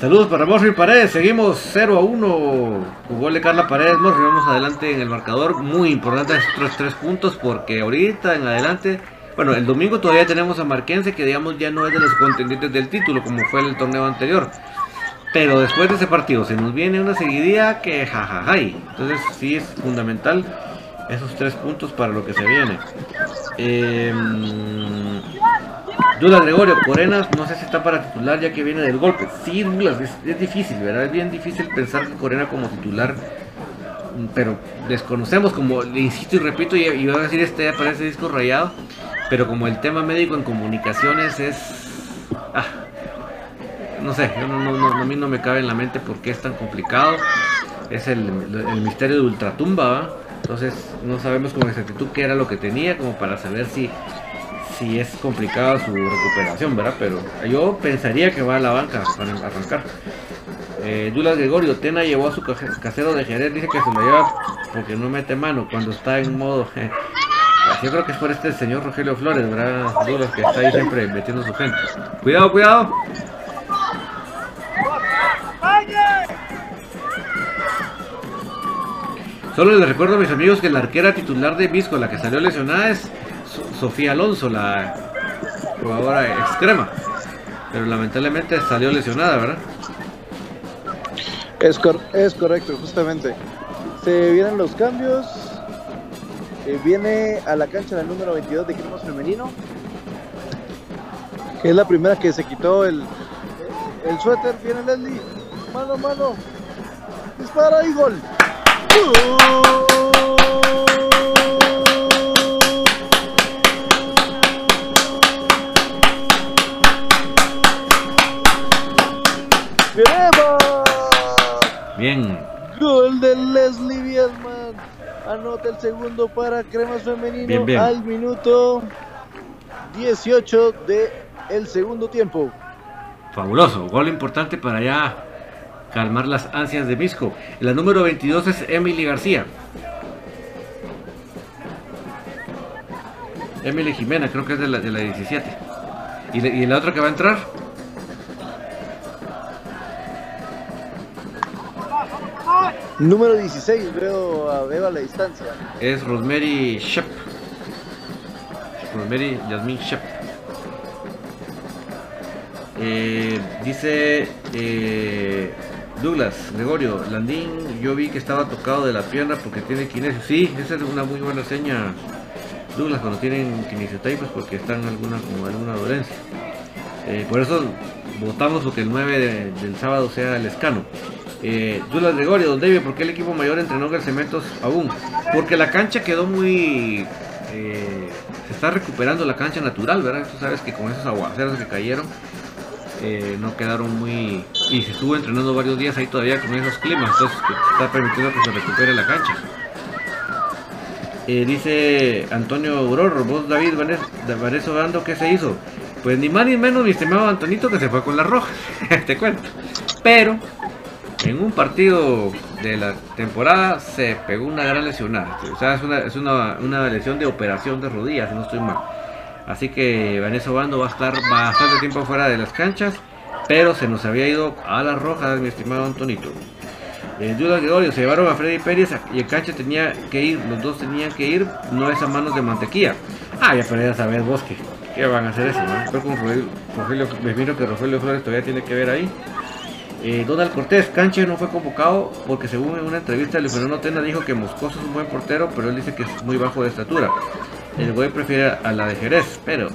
Saludos para Morri Paredes, seguimos 0 a 1. Jugó de Carla Paredes, Morri, vamos adelante en el marcador. Muy importante estos tres puntos porque ahorita en adelante, bueno, el domingo todavía tenemos a Marquense que digamos ya no es de los contendientes del título como fue el torneo anterior. Pero después de ese partido se nos viene una seguidilla que jajajay. Entonces sí es fundamental esos tres puntos para lo que se viene. Eh, Duda Gregorio, Corenas no sé si está para titular ya que viene del golpe. Sí, es, difícil, ¿verdad? Es bien difícil pensar que Corena como titular, pero desconocemos, como le insisto y repito, y, y a decir este aparece disco rayado, pero como el tema médico en comunicaciones es... Ah, no sé, a mí no me cabe en la mente por qué es tan complicado. Es el, el misterio de Ultratumba, entonces no sabemos con exactitud qué era lo que tenía, como para saber si si es complicada su recuperación, ¿verdad? Pero yo pensaría que va a la banca para arrancar. Eh, Dulas Gregorio, Tena llevó a su casero de Jerez, dice que se lo lleva porque no mete mano cuando está en modo... Eh. Yo creo que es por este señor Rogelio Flores, ¿verdad? Dulas que está ahí siempre metiendo su gente. Cuidado, cuidado. Solo les recuerdo a mis amigos que la arquera titular de Visco, la que salió lesionada, es Sofía Alonso, la jugadora extrema. Pero lamentablemente salió lesionada, ¿verdad? Es, es correcto, justamente. Se vienen los cambios. Eh, viene a la cancha la número 22 de equipos femenino. Que es la primera que se quitó el, el suéter. Viene Leslie. Mano, mano. Dispara y gol. Bien. Gol de Leslie Bielman. Anota el segundo para Cremas Femenino al minuto 18 de el segundo tiempo. Fabuloso, gol importante para ya calmar las ansias de Misco. La número 22 es Emily García. Emily Jimena, creo que es de la, de la 17. ¿Y, ¿Y la otra que va a entrar? Número 16, veo veo a la distancia. Es Rosemary Shep. Rosemary Yasmin Shep. Eh, dice eh, Douglas, Gregorio, Landín, yo vi que estaba tocado de la pierna porque tiene kinesio. Sí, esa es una muy buena seña, Douglas, cuando tienen kinesiotypes porque están alguna, como alguna dolencia. Eh, por eso votamos porque el 9 del sábado sea el escano. Eh, Gregorio, Don David, ¿por qué el equipo mayor entrenó Cementos aún? Porque la cancha quedó muy... Eh, se está recuperando la cancha natural, ¿verdad? Tú sabes que con esos aguaceros que cayeron eh, no quedaron muy... Y se estuvo entrenando varios días ahí todavía con esos climas, entonces está permitiendo que se recupere la cancha. Eh, dice Antonio Auror, vos David Vanessa Dando, ¿qué se hizo? Pues ni más ni menos mi estimado Antonito que se fue con la roja, te cuento. Pero en un partido de la temporada se pegó una gran lesionada. O sea, es una, es una, lesión de operación de rodillas, no estoy mal. Así que Vanessa Bando va a estar bastante tiempo fuera de las canchas. Pero se nos había ido a la roja, mi estimado Antonito. En duda Gregorio se llevaron a Freddy Pérez y el cancha tenía que ir, los dos tenían que ir, no es a manos de mantequilla. Ah, ya pero ya sabes vos que, ¿Qué van a hacer eso? ¿no? Rogelio, me miro que Rogelio Flores todavía tiene que ver ahí. Eh, Donald Cortés, Canche no fue convocado porque según en una entrevista Luis Fernando Tena dijo que Moscoso es un buen portero, pero él dice que es muy bajo de estatura. El güey prefiere a la de Jerez, pero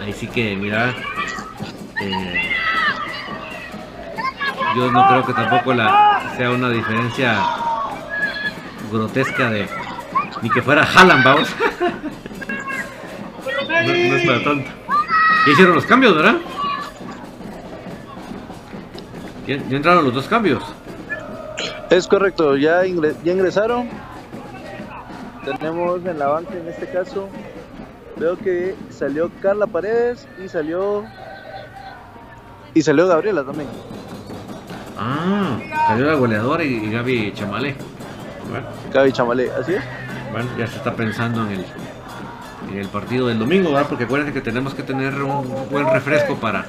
ahí sí que mira, eh, yo no creo que tampoco la sea una diferencia grotesca de ni que fuera Haaland, vamos. no, es para tanto. Hicieron los cambios, ¿verdad? Ya, ya entraron los dos cambios. Es correcto, ya, ya ingresaron. Tenemos en la banca en este caso. Veo que salió Carla Paredes y salió. Y salió Gabriela también. Ah, salió la goleadora y, y Gaby Chamalé. Bueno, Gaby Chamalé, así es. bueno, ya se está pensando en el, en el partido del domingo, ¿verdad? Porque acuérdense que tenemos que tener un buen refresco para,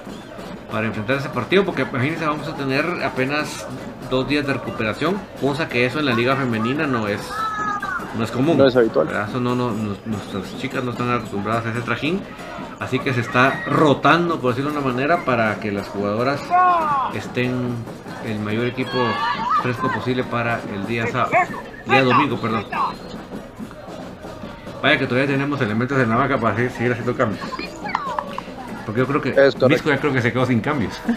para enfrentar ese partido, porque imagínense, vamos a tener apenas dos días de recuperación, cosa que eso en la liga femenina no es, no es común. No es habitual. Eso no, no, no- nuestras chicas no están acostumbradas a ese trajín, así que se está rotando, por decirlo de una manera, para que las jugadoras estén el mayor equipo fresco posible para el día sábado, día domingo, perdón. Vaya que todavía tenemos elementos en la para seguir haciendo cambios. Porque yo creo que. Misco ya creo que se quedó sin cambios.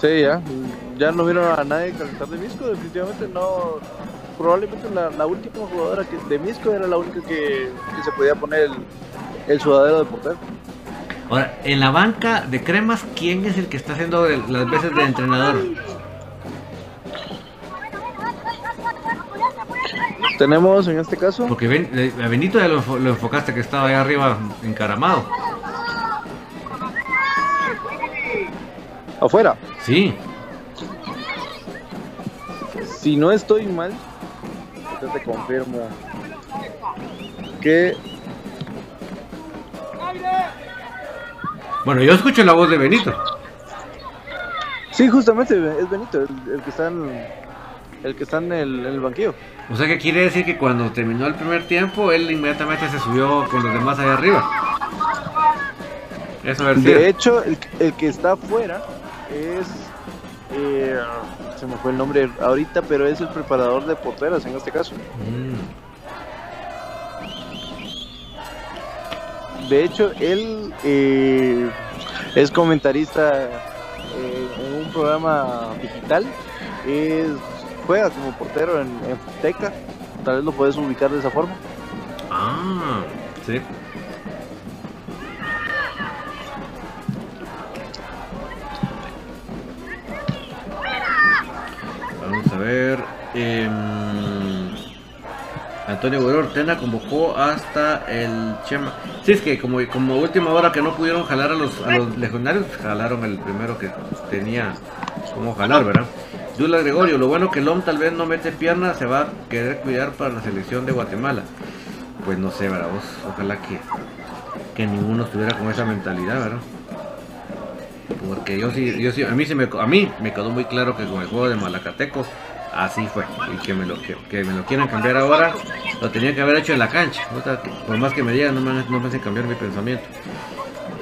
Sí, ya. Ya no vieron a nadie calentar de Misco, definitivamente no. Probablemente la, la última jugadora que, de Misco era la única que, que se podía poner el, el sudadero de portero. Ahora, en la banca de cremas, ¿quién es el que está haciendo el- las veces de entrenador? Tenemos en este caso. Porque Ben- eh, a Benito ya lo, lo enfocaste que estaba ahí arriba encaramado. Afuera. Sí, Si no estoy mal, yo te confirmo que bueno, yo escucho la voz de Benito. sí, justamente es Benito el, el que está en el que está en el, banquillo. O sea que quiere decir que cuando terminó el primer tiempo, él inmediatamente se subió con los demás allá arriba. Eso a ver si. De hecho, el, el que está afuera es eh, se me fue el nombre ahorita, pero es el preparador de porteras en este caso. Mm. De hecho, él eh, es comentarista eh, en un programa digital. Es, juega como portero en, en Teca. Tal vez lo puedes ubicar de esa forma. Ah, sí. Em, Antonio Guerrero Ortena convocó hasta el Chema. Sí, es que como, como última hora que no pudieron jalar a los, a los legionarios, jalaron el primero que tenía como jalar, ¿verdad? Dula Gregorio, lo bueno que Lom tal vez no mete pierna, se va a querer cuidar para la selección de Guatemala. Pues no sé, ¿verdad? Vos? Ojalá que, que ninguno estuviera con esa mentalidad, ¿verdad? Porque yo sí, yo sí, a mí, se me, a mí me quedó muy claro que con el juego de Malacateco así fue. Y que me lo, que, me lo quieran cambiar ahora, lo tenía que haber hecho en la cancha. Por más que me digan, no me, no me hacen cambiar mi pensamiento.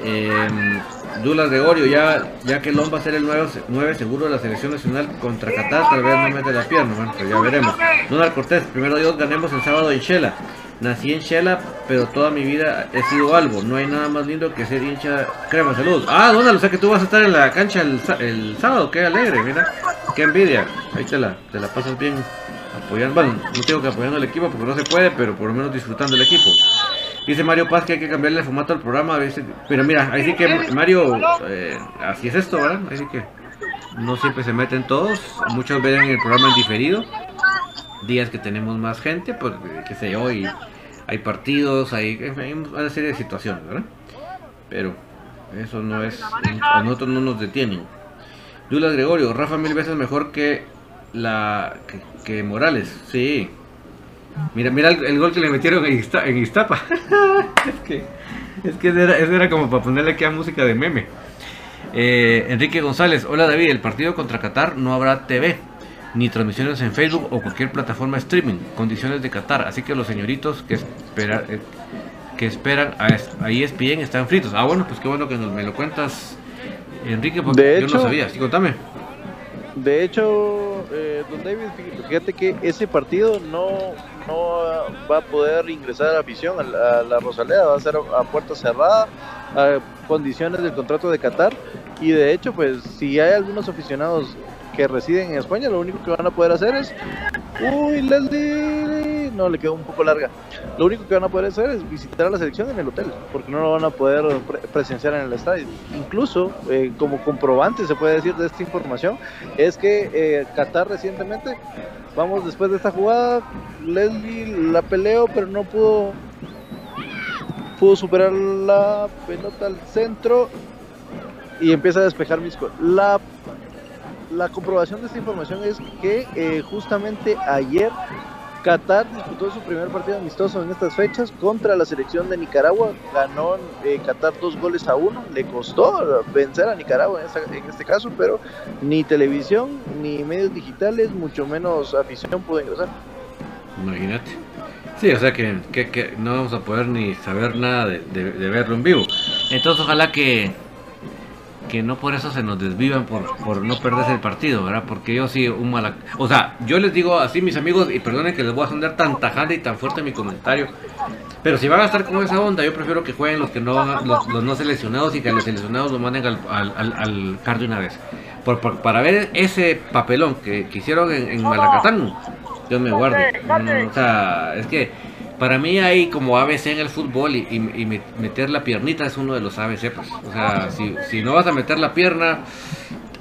Eh, Dulas Gregorio, ya, ya que Lom va a ser el 9, seguro de la selección nacional contra Qatar, tal vez no mete la pierna, bueno, pues ya veremos. Donald Cortés, primero Dios, ganemos el sábado en Shela. Nací en Shela, pero toda mi vida he sido algo. No hay nada más lindo que ser hincha crema. Saludos. Ah, Donald, o sea que tú vas a estar en la cancha el, el sábado. Qué alegre, mira. Qué envidia. Ahí te la, te la pasas bien apoyando. Bueno, no tengo que apoyando al equipo porque no se puede, pero por lo menos disfrutando el equipo. Dice Mario Paz que hay que cambiarle el formato al programa. dice- Pero mira, ahí sí que Mario, eh, así es esto, ¿verdad? Ahí sí que no siempre se meten todos. Muchos ven el programa en diferido. Días que tenemos más gente, pues qué sé yo, y hay partidos, hay, una serie de situaciones. Pero eso no es, a nosotros no nos detienen. Dulas Gregorio, Rafa mil veces mejor que la que, Morales, sí. Mira, mira el, gol que le metieron en, Izta- en Iztapa. es que, es que era como para ponerle aquí a música de meme. Eh, Enrique González, hola David, el partido contra Qatar no habrá TV, ni transmisiones en Facebook o cualquier plataforma streaming, condiciones de Qatar, así que los señoritos que esperar, eh, que esperan a, a ESPN están fritos. Ah, bueno, pues qué bueno que me lo cuentas, Enrique, porque yo no sabía. Sí, contame. De hecho, eh, don David, fíjate que ese partido no, no va a poder ingresar a la afición, a la, a la Rosaleda, va a ser a puerta cerrada, a condiciones del contrato de Qatar. Y de hecho, pues si hay algunos aficionados que residen en España, lo único que van a poder hacer es. Uy, Leslie. No, le quedó un poco larga. Lo único que van a poder hacer es visitar a la selección en el hotel, porque no lo van a poder presenciar en el estadio. Incluso, eh, como comprobante, se puede decir de esta información, es que eh, Qatar recientemente, vamos después de esta jugada, Leslie la peleó, pero no pudo pudo superar la pelota al centro y empieza a despejar Misco. La la comprobación de esta información es que eh, justamente ayer Qatar disputó su primer partido amistoso en estas fechas contra la selección de Nicaragua. Ganó eh, Qatar dos goles a uno. Le costó vencer a Nicaragua en, este caso, pero ni televisión, ni medios digitales, mucho menos afición pudo ingresar. Imagínate. Sí, o sea que, no vamos a poder ni saber nada de verlo en vivo. Entonces ojalá que que no por eso se nos desvivan por, por no perderse el partido, ¿verdad? Porque yo sí, un mala... O sea, yo les digo así, mis amigos, y perdonen que les voy a sonar tan tajante y tan fuerte mi comentario, pero si van a estar con esa onda, yo prefiero que jueguen los que no los, no seleccionados y que los seleccionados los manden al, al, al, de una vez. Por, para ver ese papelón que, que hicieron en, en Malacatán, Dios me guarde. Mm, o sea, es que para mí hay como ABC en el fútbol y, meter la piernita es uno de los ABC. Pues. O sea, si, no vas a meter la pierna,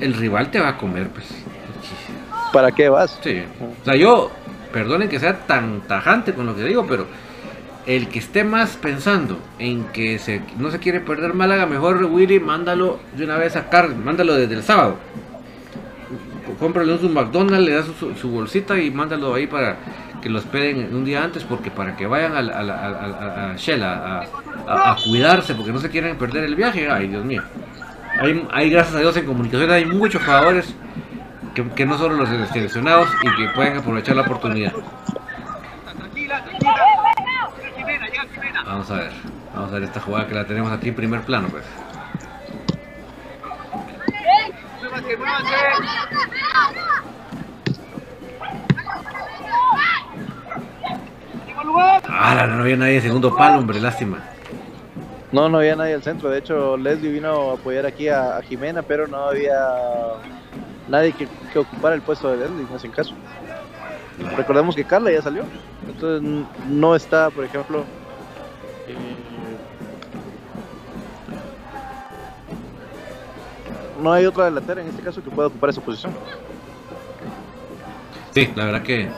el rival te va a comer. pues ¿Para qué vas? Sí. O sea, yo, perdonen que sea tan tajante con lo que digo, pero el que esté más pensando en que se, no se quiere perder Málaga, mejor Willy, mándalo de una vez a Carl, mándalo desde el sábado. Cómprale un McDonald's, le das su bolsita y mándalo ahí para que lo esperen un día antes porque para que vayan a, a, a, Shell a, cuidarse porque no se quieren perder el viaje, ay Dios mío. Hay, gracias a Dios en comunicación hay muchos jugadores que, que no son los seleccionados y que pueden aprovechar la oportunidad. Vamos a ver, vamos a ver esta jugada que la tenemos aquí en primer plano pues. Ah, no había nadie en segundo palo, hombre, lástima. No, no había nadie al centro. De hecho, Leslie vino a apoyar aquí a, Jimena, pero no había nadie que, ocupara el puesto de Leslie, en ese caso. Recordemos que Carla ya salió. Entonces, no está, por ejemplo. Eh, no hay otra delantera en este caso que pueda ocupar esa posición. Sí, la verdad que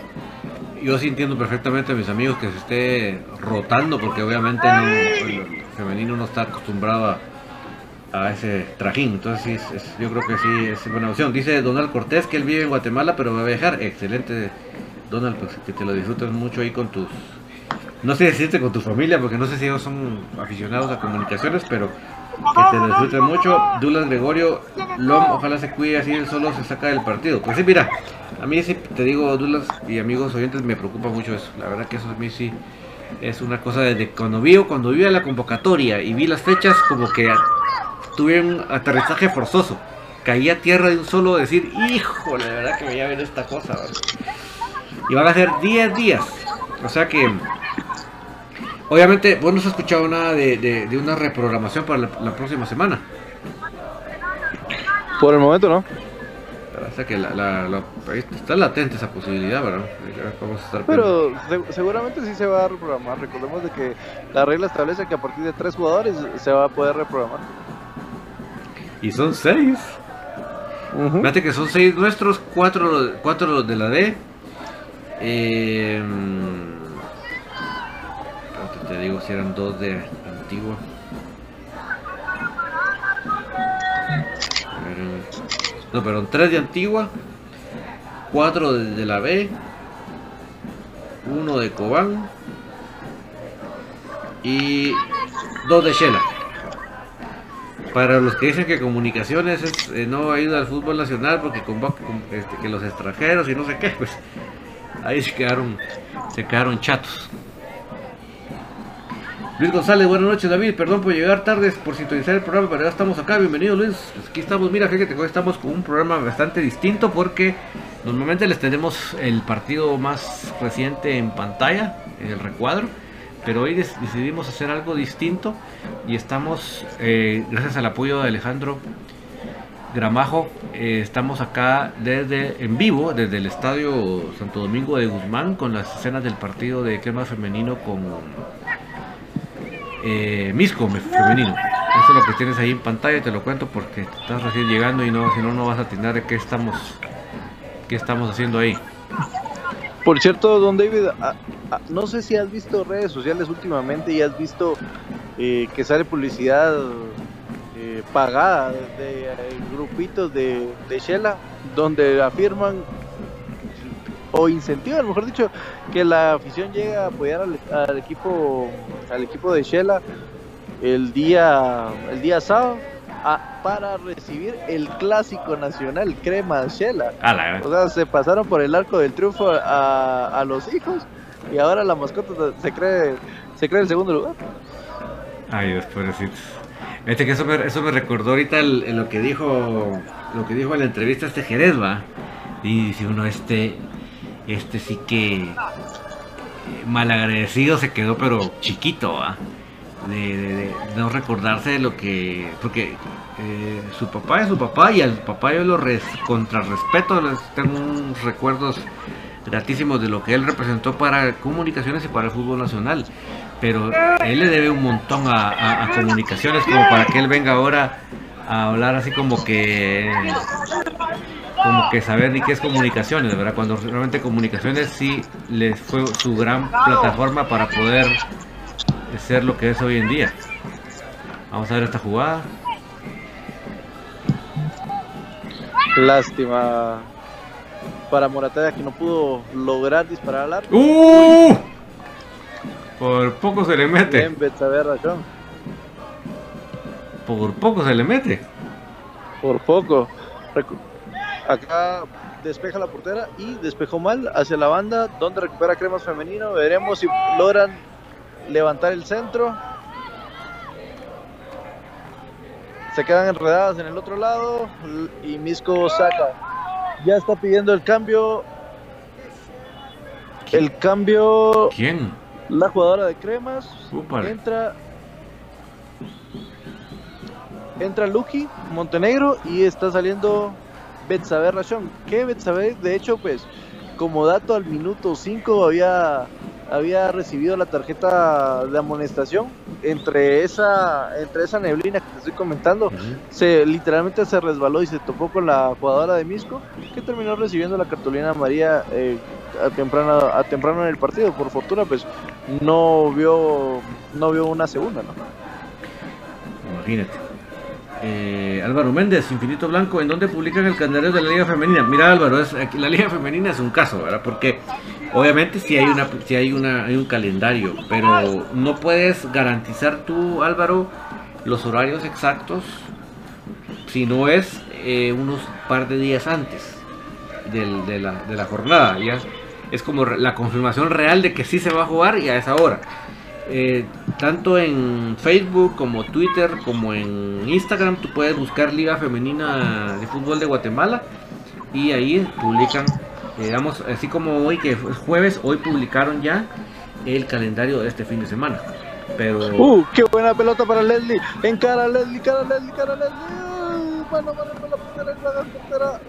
yo sí entiendo perfectamente a mis amigos que se esté rotando, porque obviamente el femenino no está acostumbrado a, ese trajín. Entonces, sí, yo creo que sí es buena opción. Dice Donald Cortés que él vive en Guatemala, pero va a viajar. Excelente, Donald, pues que te lo disfrutes mucho ahí con tus. No sé decirte con tu familia, porque no sé si ellos son aficionados a comunicaciones, pero que te lo disfrutes mucho. Douglas Gregorio, Lom, ojalá se cuide así, él solo se saca del partido. Pues sí, mira, a mí sí, te digo, Dulas y amigos oyentes, me preocupa mucho eso. La verdad que eso a mí sí es una cosa desde cuando vi, cuando vi la convocatoria y vi las fechas, como que tuve un aterrizaje forzoso. Caí a tierra de un solo decir, híjole, la verdad que me voy a ver esta cosa. Y van a ser 10 días. O sea que, obviamente, vos no has escuchado nada de, una reprogramación para la próxima semana. Por el momento no que la, está latente esa posibilidad, ¿verdad? Pero seguramente sí se va a reprogramar. Recordemos de que la regla establece que a partir de tres jugadores se va a poder reprogramar. Y son seis. Fíjate que son seis nuestros, cuatro, cuatro de la D. Eh, digo si eran dos de Antigua. No, perdón, 3 de Antigua, 4 de, la B, 1 de Cobán y 2 de Shela. Para los que dicen que comunicaciones eh, no ayuda al fútbol nacional porque convoca este, que los extranjeros y no sé qué, pues ahí se quedaron, se quedaron chatos. Luis González, buenas noches David, perdón por llegar tarde por sintonizar el programa, pero ya estamos acá, bienvenido Luis, aquí estamos, mira fíjate que hoy estamos con un programa bastante distinto porque normalmente les tenemos el partido más reciente en pantalla, el recuadro, pero hoy decidimos hacer algo distinto y estamos, eh, gracias al apoyo de Alejandro Gramajo, eh, estamos acá desde en vivo, desde el Estadio Santo Domingo de Guzmán, con las escenas del partido de crema femenino con eh, Misco femenino. Eso es lo que tienes ahí en pantalla, te lo cuento porque estás recién llegando y no, si no, no vas a atender de qué estamos, qué estamos haciendo ahí. Por cierto, don David, no sé si has visto redes sociales últimamente y has visto eh, que sale publicidad eh, pagada de, eh, grupitos de, de Shela donde afirman o incentivan, mejor dicho, que la afición llegue a apoyar al, equipo al equipo de Shela el día el día sábado para recibir el clásico nacional Crema Shela. o sea, se pasaron por el arco del triunfo a, a los hijos y ahora la mascota se cree se cree el segundo lugar. Ay, Dios, pobrecitos. Este que eso me, eso me recordó ahorita lo que dijo lo que dijo en la entrevista este Jerez, va. Y dice uno, este, este sí que eh, malagradecido se quedó, pero chiquito, ¿va? De, no recordarse de lo que. Porque eh, su papá es su papá y al papá yo lo res, contrarrespeto, tengo unos recuerdos gratísimos de lo que él representó para comunicaciones y para el fútbol nacional. Pero él le debe un montón a comunicaciones como para que él venga ahora a hablar así como que como que saber ni qué es comunicaciones, ¿verdad? Cuando realmente comunicaciones sí les fue su gran plataforma para poder ser lo que es hoy en día. Vamos a ver esta jugada. Lástima para Morataya que no pudo lograr disparar al arco. ¡Uh! Por poco se le mete. Por poco se le mete. Por poco. Acá despeja la portera y despejó mal hacia la banda donde recupera Cremas Femenino. Veremos si logran levantar el centro. Se quedan enredadas en el otro lado y Misco saca. Ya está pidiendo el cambio. El cambio. ¿Quién? La jugadora de Cremas. Entra. Entra Lucky Montenegro y está saliendo Betsabe Rachón. Que Betsabe, de hecho, pues, como dato al minuto 5 había, había recibido la tarjeta de amonestación. Entre esa, entre esa neblina que te estoy comentando, se literalmente se resbaló y se topó con la jugadora de Misco, que terminó recibiendo la cartulina María eh, a, temprano, a temprano en el partido. Por fortuna, pues, no vio, no vio una segunda, ¿no? Imagínate. Eh, Álvaro Méndez, Infinito Blanco, ¿en dónde publican el calendario de la Liga Femenina? Mira Álvaro, es, la Liga Femenina es un caso, ¿verdad? Porque obviamente si hay, una, si hay, una, hay un calendario, pero no puedes garantizar tú, Álvaro, los horarios exactos si no es eh, unos par de días antes de, la, de la jornada. Ya es como la confirmación real de que sí se va a jugar y a esa hora. Eh, tanto en Facebook como Twitter como en Instagram tú puedes buscar Liga Femenina de Fútbol de Guatemala y ahí publican, digamos, así como hoy que es jueves, hoy publicaron ya el calendario de este fin de semana. Pero... ¡Uh! ¡Qué buena pelota para Leslie! En cara Leslie, cara Leslie, cara Leslie. Mano, mano, mano, portera.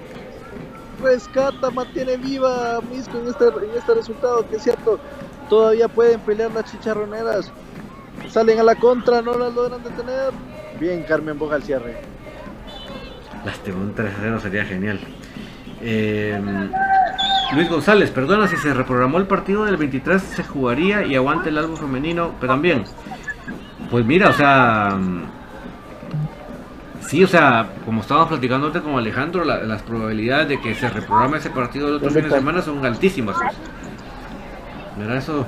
Rescata, mantiene viva a Misco en este, en este resultado, que es cierto Todavía pueden pelear las chicharroneras. Salen a la contra, no las logran detener. Bien, Carmen Boja al cierre. Lástima, un 3-0 sería genial. Em, Luis González, perdona si se reprogramó el partido del 23, se jugaría y aguante el álbum femenino, pero también. Pues mira, o sea. Sí, o sea, como estábamos platicando antes con Alejandro, las probabilidades de que se reprograme ese partido el otro fin de semana son altísimas. Mira, eso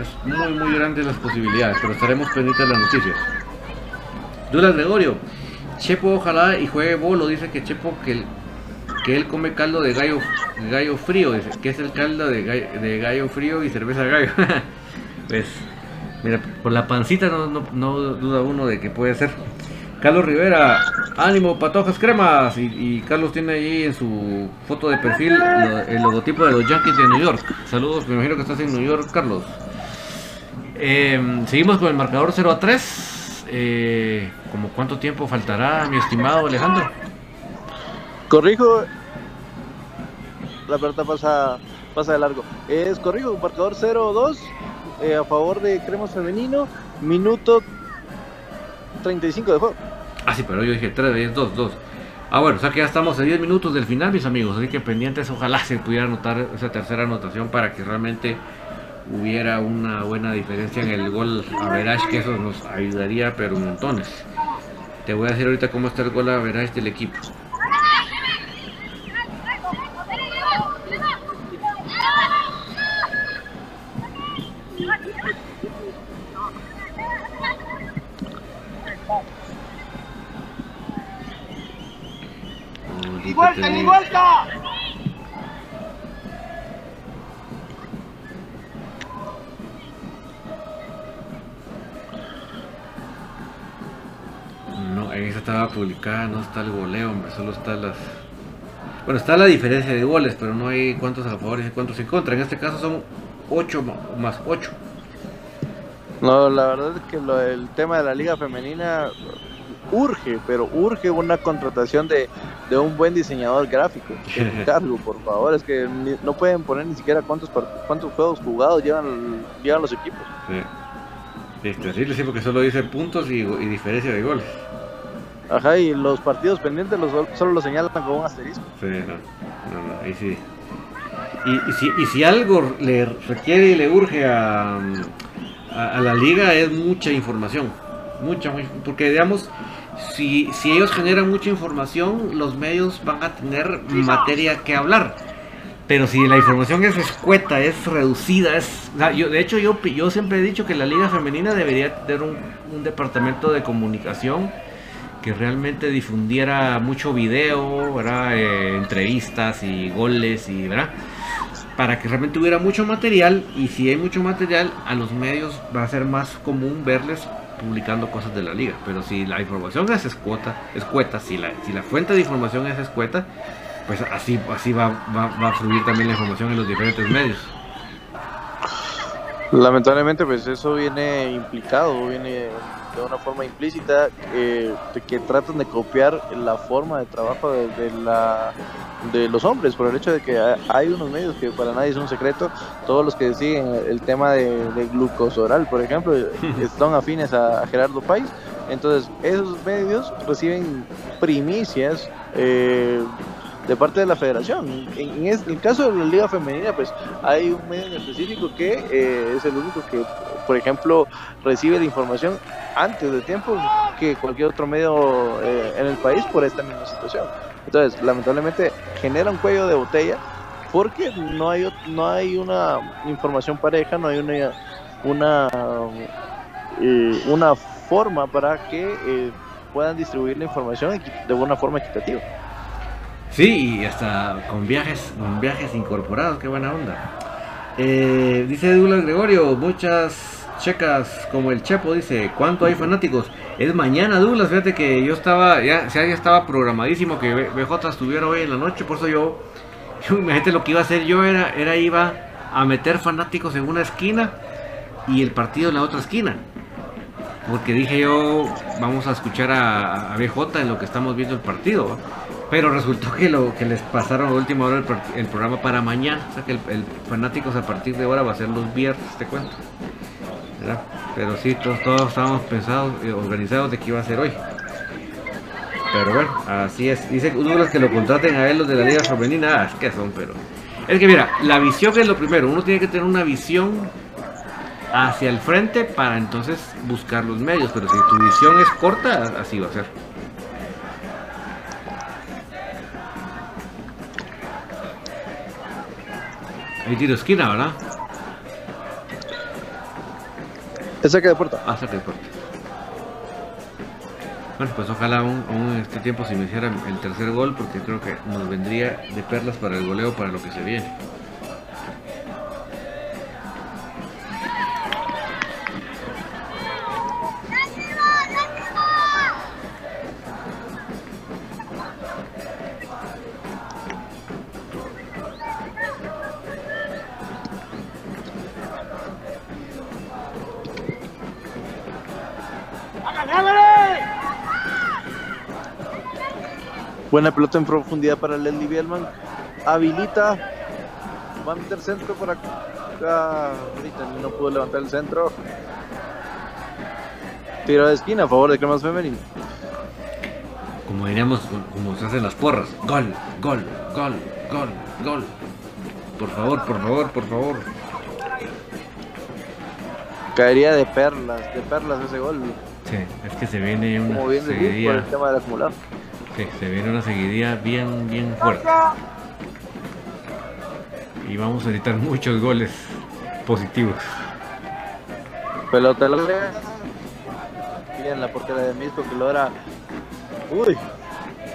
es muy, muy grande las posibilidades, pero estaremos pendientes las noticias. Dura Gregorio, Chepo ojalá y juegue bolo, dice que Chepo que, que él come caldo de gallo, gallo frío, dice, que es el caldo de gallo, de gallo frío y cerveza gallo. pues Mira, por la pancita no, no, no duda uno de que puede ser. Carlos Rivera, ánimo, patojas cremas. Y, Carlos tiene ahí en su foto de perfil el logotipo de los Yankees de New York. Saludos, me imagino que estás en New York, Carlos. Em, seguimos con el marcador 0 a 3. Eh, ¿Como cuánto tiempo faltará, mi estimado Alejandro? Corrijo, la pelota pasa, pasa de largo. Es corrijo, marcador 0-2 eh, a favor de Cremas Femenino, minuto 35 de juego. Ah, sí, pero yo dije 3, 10, 2, 2. Ah, bueno, o sea que ya estamos a 10 minutos del final, mis amigos. Así que pendientes, ojalá se pudiera anotar esa tercera anotación para que realmente hubiera una buena diferencia en el gol a Verage, que eso nos ayudaría, pero montones. Te voy a decir ahorita cómo está el gol a Verage del equipo. ¡Ni vuelta, ni vuelta! Publicada, no está el goleo, hombre, solo está las... Bueno, está la diferencia de goles, pero no hay cuántos a favor y cuántos en contra. En este caso son 8 más 8. No, la verdad es que lo, el tema de la liga femenina urge, pero urge una contratación de, un buen diseñador gráfico. Cargo, por favor, es que no pueden poner ni siquiera cuántos cuántos juegos jugados llevan, llevan los equipos. Sí. Es terrible, sí, porque solo dice puntos y, diferencia de goles. Ajá, y los partidos pendientes los, solo lo señalan con un asterisco. Sí, no, no, ahí sí. Y, si, algo le requiere y le urge a, a, la liga es mucha información. Mucha, porque digamos, si, si ellos generan mucha información, los medios van a tener materia que hablar. Pero si la información es escueta, es reducida, es... Yo, de hecho, yo, yo siempre he dicho que la liga femenina debería tener un, departamento de comunicación que realmente difundiera mucho video, ¿verdad? Eh, entrevistas y goles y. Para que realmente hubiera mucho material y si hay mucho material, a los medios va a ser más común verles publicando cosas de la liga. Pero si la información es escueta, escueta si, la, si la fuente de información es escueta, pues así, así va, va, a fluir también la información en los diferentes medios. Lamentablemente, pues eso viene implicado, viene de una forma implícita eh, que tratan de copiar la forma de trabajo de, la, de los hombres por el hecho de que hay unos medios que para nadie es un secreto todos los que siguen el tema de, de glucosoral por ejemplo están afines a, Gerardo País entonces esos medios reciben primicias eh, de parte de la federación. En, el caso de la liga femenina, pues hay un medio en específico que eh, es el único que, por ejemplo, recibe la información antes de tiempo que cualquier otro medio eh, en el país por esta misma situación. Entonces, lamentablemente genera un cuello de botella porque no hay no hay una información pareja, no hay una una eh, una forma para que puedan distribuir la información de una forma equitativa. Sí, y hasta con viajes, con viajes incorporados, qué buena onda. Eh, dice Douglas Gregorio, muchas checas como el Chepo dice, ¿cuánto hay fanáticos? Es mañana Douglas, fíjate que yo estaba, ya, ya estaba programadísimo que BJ estuviera hoy en la noche, por eso yo, imagínate lo que iba a hacer yo era, era iba a meter fanáticos en una esquina y el partido en la otra esquina. Porque dije yo, vamos a escuchar a, a BJ en lo que estamos viendo el partido. Pero resultó que lo que les pasaron a última hora el, programa para mañana. O sea que el, Fanáticos a partir de ahora va a ser los viernes, te cuento. Pero sí, todos, todos estábamos pensados, y organizados de que iba a ser hoy. Pero bueno, así es. Dice Douglas que lo contraten a él los de la Liga Femenina. Ah, es que son, pero. Es que mira, la visión es lo primero. Uno tiene que tener una visión hacia el frente para entonces buscar los medios. Pero si tu visión es corta, así va a ser. Ahí tiro esquina, ¿verdad? Es saque de puerta. Ah, saque de puerta. Bueno, pues ojalá aún, en este tiempo se me hiciera el tercer gol porque creo que nos vendría de perlas para el goleo para lo que se viene. Buena pelota en profundidad para Leslie Bielman. Habilita. Va a meter centro por acá. Ahorita no pudo levantar el centro. Tiro de esquina a favor de Cremas Femenil. Como diríamos, como se hacen las porras. Gol, gol, gol, gol, gol. Por favor, por favor, por favor. Caería de perlas, de perlas ese gol. Sí, es que se viene una Como bien decís, por el tema del acumulado. Sí, se viene una seguidilla bien, bien fuerte. Y vamos a necesitar muchos goles positivos. Pelota larga. Bien la portera de Misco que logra. Uy,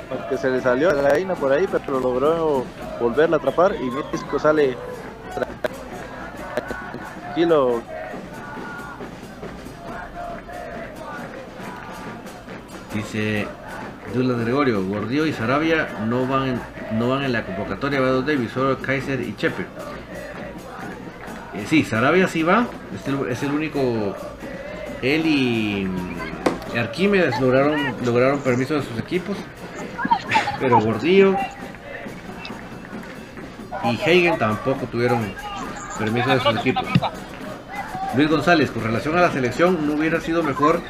porque se le salió la gallina por ahí, pero logró volverla a atrapar y Misco sale tranquilo. Dice Gregorio, Gordillo y Sarabia no van no van en la convocatoria de Davis, solo Kaiser y Chepe. Eh, sí, Sarabia sí va, es el, es el único. Él y Arquímedes lograron, lograron permiso de sus equipos, pero Gordillo y Hagen tampoco tuvieron permiso de sus equipos. Luis González, con relación a la selección, no hubiera sido mejor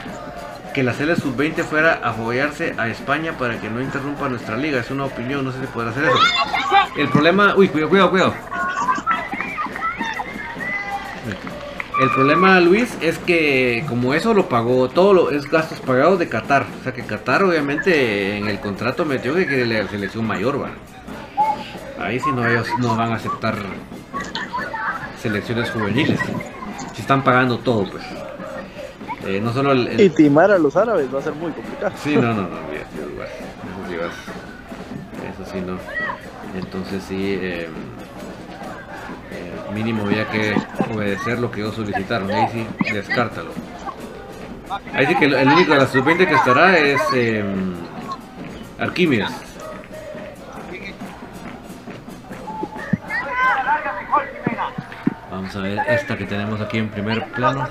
que la Sele Sub-20 fuera a apoyarse a España para que no interrumpa nuestra liga. Es una opinión, no sé si podrá hacer eso. El problema... Uy, cuidado, cuidado, cuidado. El problema, Luis, es que como eso lo pagó, todo lo, es gastos pagados de Qatar. O sea que Qatar obviamente en el contrato metió que quiere la selección mayor, va. Ahí sí no, ellos no van a aceptar selecciones juveniles. Si están pagando todo, pues. Eh, no solo el, el- Y timar a los árabes va a ser muy complicado. Sí, no, no, no, olvídate. Eso sí vas. Eso sí, no. Entonces sí, eh, eh, mínimo había que obedecer lo que ellos solicitaron. Ahí sí, descártalo. Ahí sí que el, el único de la sub-20 que estará es eh, Arquímedes. Vamos a ver esta que tenemos aquí en primer plano.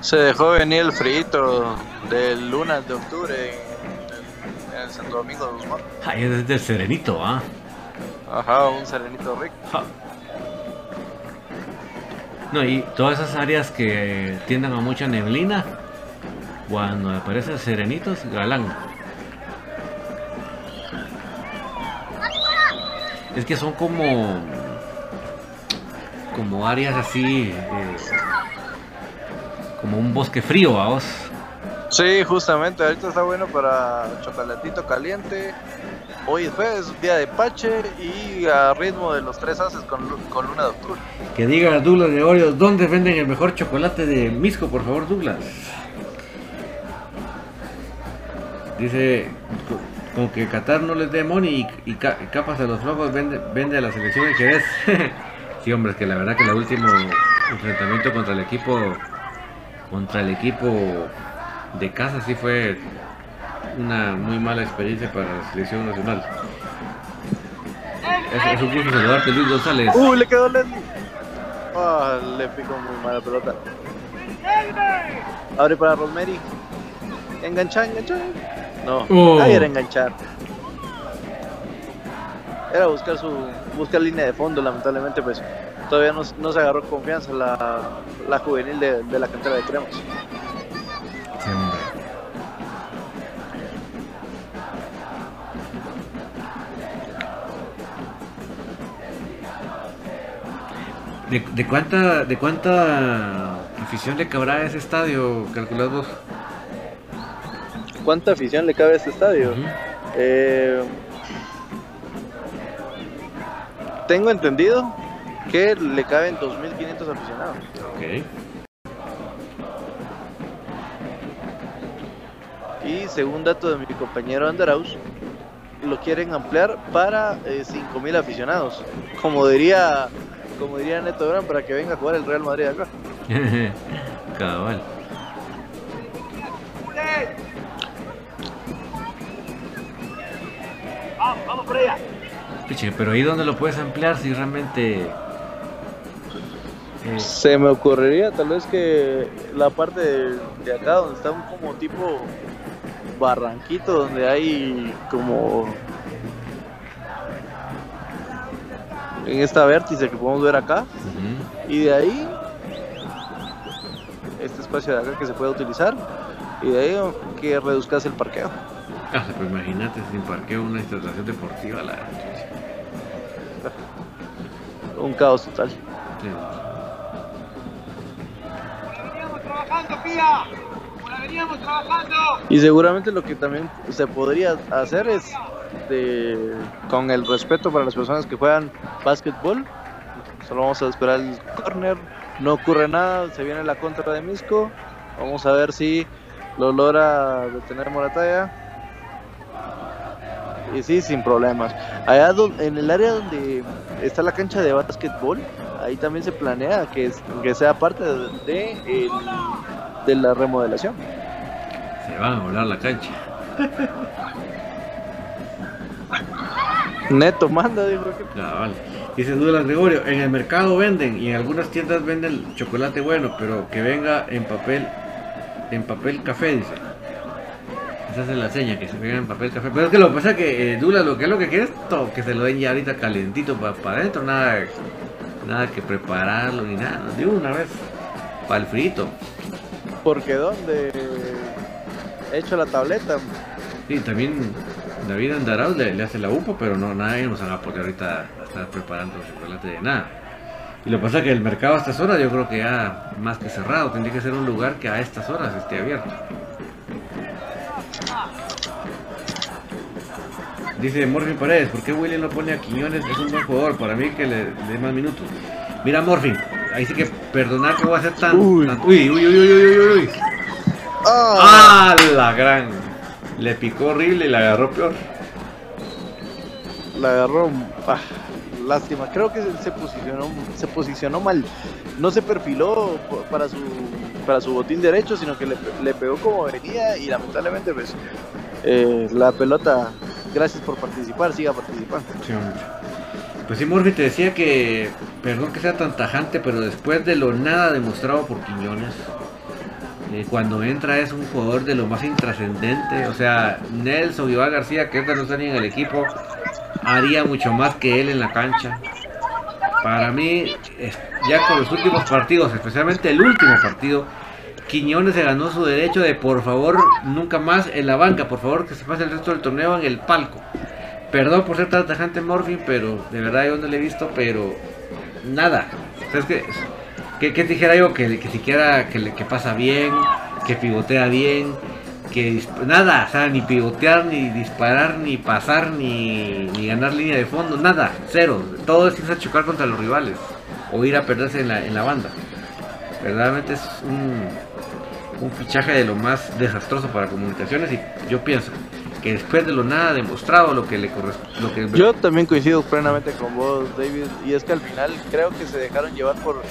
Se dejó venir el frito del lunes de octubre en, en el Santo Domingo de Guzmán. Ahí es del Serenito, ¿ah? Ajá, un serenito rico. Ja. No, y todas esas áreas que tiendan a mucha neblina, cuando aparecen serenitos, galán. Es que son como como áreas así eh, como un bosque frío, vamos. Sí, justamente, ahorita está bueno para chocolatito caliente. Hoy es jueves, día de Pache y a ritmo de los tres haces con, lu- con luna de octubre. Que diga Douglas de Oreo, ¿dónde venden el mejor chocolate de Misco, por favor, Douglas? Dice, co- con que Qatar no les dé money y capas a los flojos, vende, vende a la selección de Jerez. sí, hombre, es que la verdad que el último enfrentamiento contra el equipo, contra el equipo de casa sí fue una muy mala experiencia para la selección nacional. Es, es un gusto saludarte, Luis González. ¡Uy, le quedó Leslie! Ah, le picó muy mala pelota. Abre para Rosemary. Enganchar, enganchar. No, Oh. ahí era enganchar. Era buscar su buscar línea de fondo, lamentablemente pues todavía no, no se agarró confianza la, la juvenil de, de la cantera de Cremas. ¿De, de cuánta de cuánta afición le cabrá ese estadio, calculás vos? ¿Cuánta afición le cabe a este estadio? Eh, tengo entendido que le caben 2.500 aficionados. Ok. Y según dato de mi compañero Andaraus, lo quieren ampliar para eh, 5.000 aficionados. Como diría, como diría Neto Gran, para que venga a jugar el Real Madrid acá. Cabal. Vamos, vamos por allá. Piche, pero ahí donde lo puedes ampliar si realmente... eh, Se me ocurriría tal vez que la parte de, de acá donde está un como tipo barranquito donde hay como en esta vértice que podemos ver acá y de ahí este espacio de acá que se puede utilizar y de ahí que reduzcas el parqueo. Ah, pero imagínate sin parqueo una instalación deportiva la... Un caos total. Sí. Y seguramente lo que también se podría hacer es con el respeto para las personas que juegan básquetbol. Solo vamos a esperar el corner. No ocurre nada, se viene la contra de Misco. Vamos a ver si lo logra detener Morataya. Y sí, sin problemas. Allá en el área donde está la cancha de básquetbol, ahí también se planea que, es- que sea parte de, de el- de la remodelación. Se van a volar la cancha. Neto manda, digo que Cabal. Dice Douglas Gregorio, en el mercado venden y en algunas tiendas venden chocolate bueno, pero que venga en papel, en papel café, dice. Esa es la seña, que se venga en papel café. Pero es que lo que pasa es que eh, Douglas lo que es lo que quiere es to- que se lo den ya ahorita calientito para adentro, nada, nada que prepararlo ni nada, de una vez, para el frito. Porque donde he hecho la tableta, Sí, también David Andarauz le, le hace la UPA, pero no, nadie nos va a poder ahorita a estar preparando chocolate de nada. Y lo que pasa es que el mercado a estas horas yo creo que ya más que cerrado, tendría que ser un lugar que a estas horas esté abierto. Dice Morfin Paredes, ¿por qué William no pone a Quiñones? Es un buen jugador, para mí que le le dé más minutos. Mira Morfin, ahí sí que perdonar que voy a ser tan... Uy. tan- uy, uy, uy, uy, uy, uy, uy. ¡Ah! La gran. Le picó horrible y la agarró peor. la agarró. ah, lástima, creo que se posicionó, se posicionó mal. No se perfiló para su para su botín derecho, sino que le, le pegó como venía y lamentablemente pues eh, la pelota, gracias por participar, siga participando. Sí. Pues sí, Morphy te decía que, perdón que sea tan tajante, pero después de lo nada demostrado por Quiñones, eh, cuando entra es un jugador de lo más intrascendente. O sea, Nelson Iván García, que ahorita no está ni en el equipo, haría mucho más que él en la cancha. Para mí, es- ya con los últimos partidos, especialmente el último partido, Quiñones se ganó su derecho de por favor nunca más en la banca, por favor que se pase el resto del torneo en el palco. Perdón por ser tan tajante Morphin, pero de verdad yo no le he visto, pero nada. ¿Sabes qué? ¿Qué, qué te dijera yo? Que, que siquiera que, que pasa bien, que pivotea bien, que nada, o sea, ni pivotear, ni disparar, ni pasar, ni, ganar línea de fondo, nada, cero. Todo es irse a chocar contra los rivales o ir a perderse en la, banda. Verdaderamente es un, fichaje de lo más desastroso para comunicaciones y yo pienso que después de lo nada demostrado, lo que le corresponde, que Yo también coincido plenamente con vos, David, y es que al final creo que se dejaron llevar por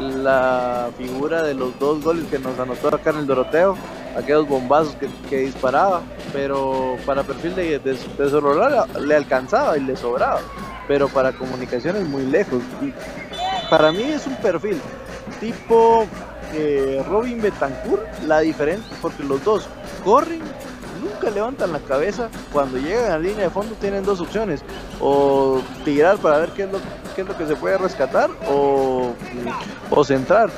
la figura de los dos goles que nos anotó acá en el Doroteo, aquellos bombazos que, que disparaba, pero para perfil de, de, de le alcanzaba y le sobraba, pero para comunicaciones muy lejos. Para mí es un perfil tipo eh, Robin Betancourt, la diferencia, porque los dos corren nunca levantan la cabeza. Cuando llegan a línea de fondo tienen dos opciones. O tirar para ver qué es lo, qué es lo que se puede rescatar o, o centrar.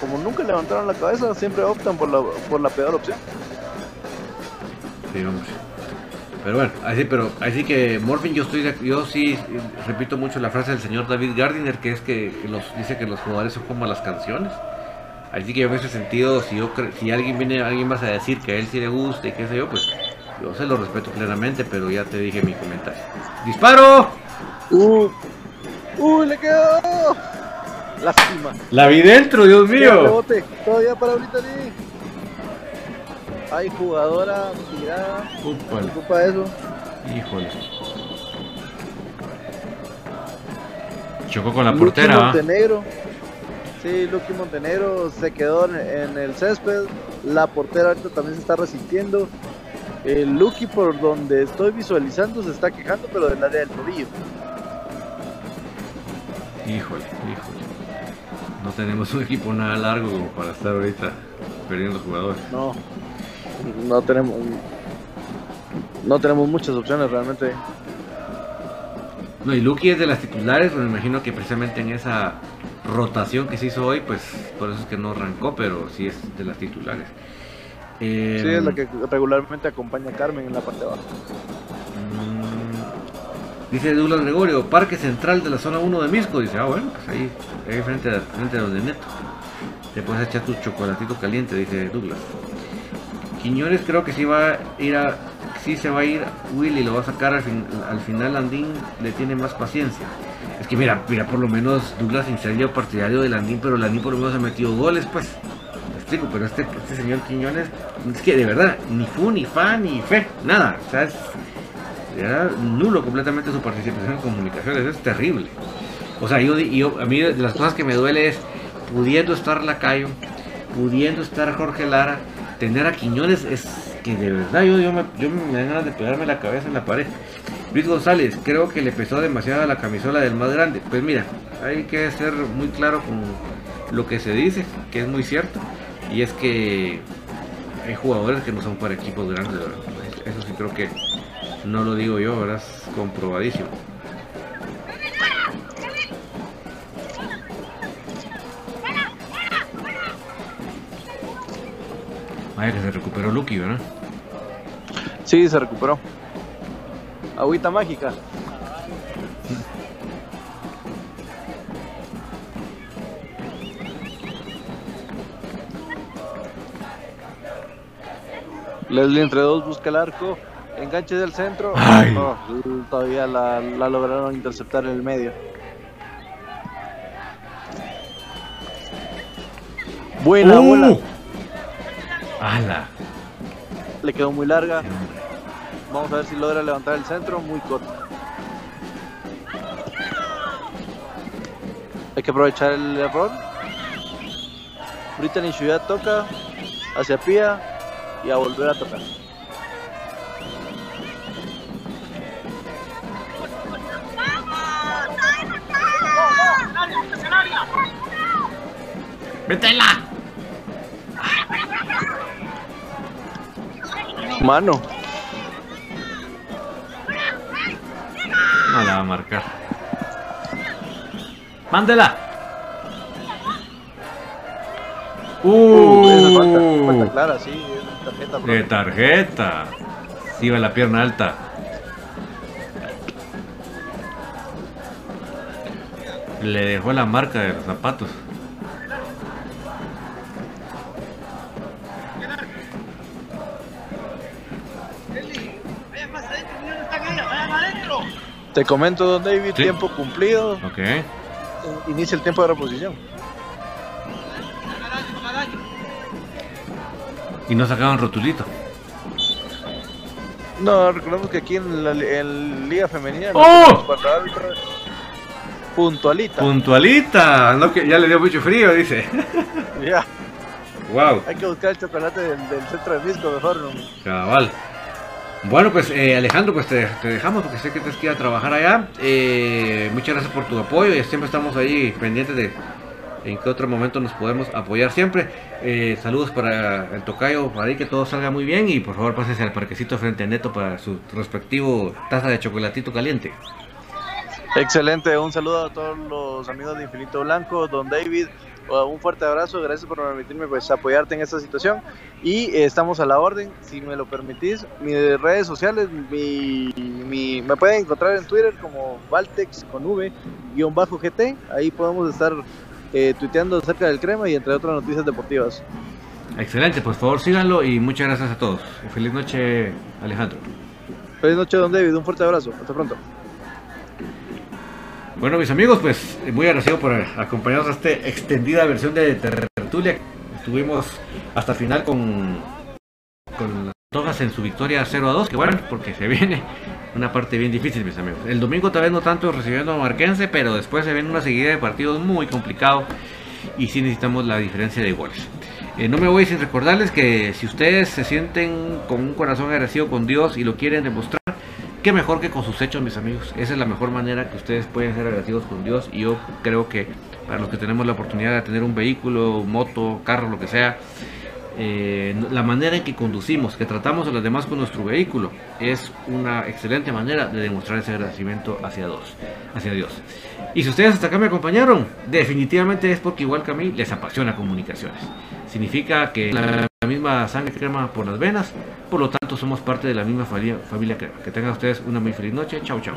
Como nunca levantaron la cabeza, siempre optan por la, por la peor opción. Sí, hombre. Pero bueno, así, pero así que Morphin, yo estoy, yo sí repito mucho la frase del señor David Gardiner, que es que los dice que los jugadores son como las canciones. Así que yo en ese sentido, si yo si alguien viene, alguien vas a decir que a él sí le gusta y qué sé yo, pues yo se lo respeto plenamente, pero ya te dije mi comentario. ¡Disparo! ¡Uh! ¡Uh! ¡Le quedó! Lástima. La vi dentro, Dios mío. rebote. Todavía para Lee. Hay jugadora tirada. Ocupa eso. Híjole. Chocó con la portera, ¿va? Montenegro. Sí, Lucky Montenegro se quedó en, el césped. La portera ahorita también se está resintiendo. El Lucky, por donde estoy visualizando, se está quejando, pero del área del tobillo. Híjole, híjole. No tenemos un equipo nada largo como para estar ahorita perdiendo jugadores. No, no tenemos, no tenemos muchas opciones realmente. No, y Lucky es de las titulares, me imagino que precisamente en esa rotación que se hizo hoy, pues por eso es que no arrancó, pero sí es de las titulares. Eh, Sí, es la que regularmente acompaña a Carmen en la parte de abajo. mm, Dice Douglas Gregorio, Parque Central de la zona 1 de Misco. Dice, ah, bueno, pues ahí, ahí frente a, frente a donde Neto. Te puedes echar tu chocolatito caliente, dice Douglas. Quiñones creo que sí va a ir a. Sí se va a ir Willy, lo va a sacar al, fin- al final Landín le tiene más paciencia. Es que mira, mira, por lo menos Douglas sin partidario de Landín, pero Landín por lo menos ha metido goles, pues. Me explico, pero este, este señor Quiñones, es que de verdad, ni fu, ni fa, ni fe, nada. O sea, es era nulo completamente su participación en comunicaciones, es terrible. O sea, yo, yo- a mí las cosas que me duele es pudiendo estar Lacayo, pudiendo estar Jorge Lara, tener a Quiñones es que de verdad yo, yo, me, yo dan ganas de pegarme la cabeza en la pared. Luis González, creo que le pesó demasiado la camisola del más grande. Pues mira, hay que ser muy claro con lo que se dice, que es muy cierto, y es que hay jugadores que no son para equipos grandes, ¿verdad? Eso sí creo que no lo digo yo, ¿verdad? Es comprobadísimo. Vaya que se recuperó Lucky, ¿verdad? Sí, se recuperó. Agüita mágica. Leslie entre dos busca el arco. Enganche del centro. Ay. No, todavía la, la lograron interceptar en el medio. Buena ¡Uh! bola. ¡Hala! Le quedó muy larga. Vamos a ver si logra levantar el centro. Muy corto. Hay que aprovechar el error. Brittany Ciudad toca hacia Pía y a volver a tocar. ¡Métela! Mano. No la va a marcar. ¡Mándela! Uh, falta, ¡Uh! falta clara, sí, tarjeta. bro. De tarjeta. Sí, va la pierna alta. Le dejó la marca de los zapatos. Te comento, don David, Sí. tiempo cumplido. Ok. Inicia el tiempo de reposición. Y no sacaban rotulito. No, recordemos que aquí en la en Liga Femenina ¡Oh! árbitros. puntualita. Puntualita. No, que ya le dio mucho frío, dice. ya, wow. hay que buscar el chocolate del, del centro de Misco mejor. ¿no? Cabal. Bueno, pues eh, Alejandro, pues te, dejamos porque sé que tienes que ir a trabajar allá. Eh, muchas gracias por tu apoyo y siempre estamos ahí pendientes de en qué otro momento nos podemos apoyar siempre. Eh, saludos para el tocayo, para ahí que todo salga muy bien y por favor pásense al parquecito frente a Neto para su respectivo taza de chocolatito caliente. Excelente, un saludo a todos los amigos de Infinito Blanco, don David, un fuerte abrazo, gracias por permitirme pues apoyarte en esta situación y eh, estamos a la orden, si me lo permitís, mis redes sociales, mi, mi- me pueden encontrar en Twitter como Valtex con V, guion bajo GT, ahí podemos estar eh, tuiteando acerca del crema y entre otras noticias deportivas. Excelente, por favor síganlo y muchas gracias a todos. Feliz noche, Alejandro. Feliz noche, don David, un fuerte abrazo, hasta pronto. Bueno, mis amigos, pues muy agradecido por acompañarnos a esta extendida versión de Tertulia. Estuvimos hasta final con, con las Togas en su victoria 0 a 2, que bueno, porque se viene una parte bien difícil, mis amigos. El domingo tal vez no tanto recibiendo a Marquense, pero después se viene una seguida de partidos muy complicado y sí necesitamos la diferencia de goles. Eh, no me voy sin recordarles que si ustedes se sienten con un corazón agradecido con Dios y lo quieren demostrar, qué mejor que con sus hechos, mis amigos. Esa es la mejor manera que ustedes pueden ser agradecidos con Dios. Y yo creo que para los que tenemos la oportunidad de tener un vehículo, moto, carro, lo que sea, eh, la manera en que conducimos, que tratamos a los demás con nuestro vehículo, es una excelente manera de demostrar ese agradecimiento hacia Dios. Hacia Dios. Y si ustedes hasta acá me acompañaron, definitivamente es porque igual que a mí les apasiona comunicaciones. Significa que la misma sangre crema por las venas, por lo tanto somos parte de la misma familia, familia crema. Que tengan ustedes una muy feliz noche. Chao, chao.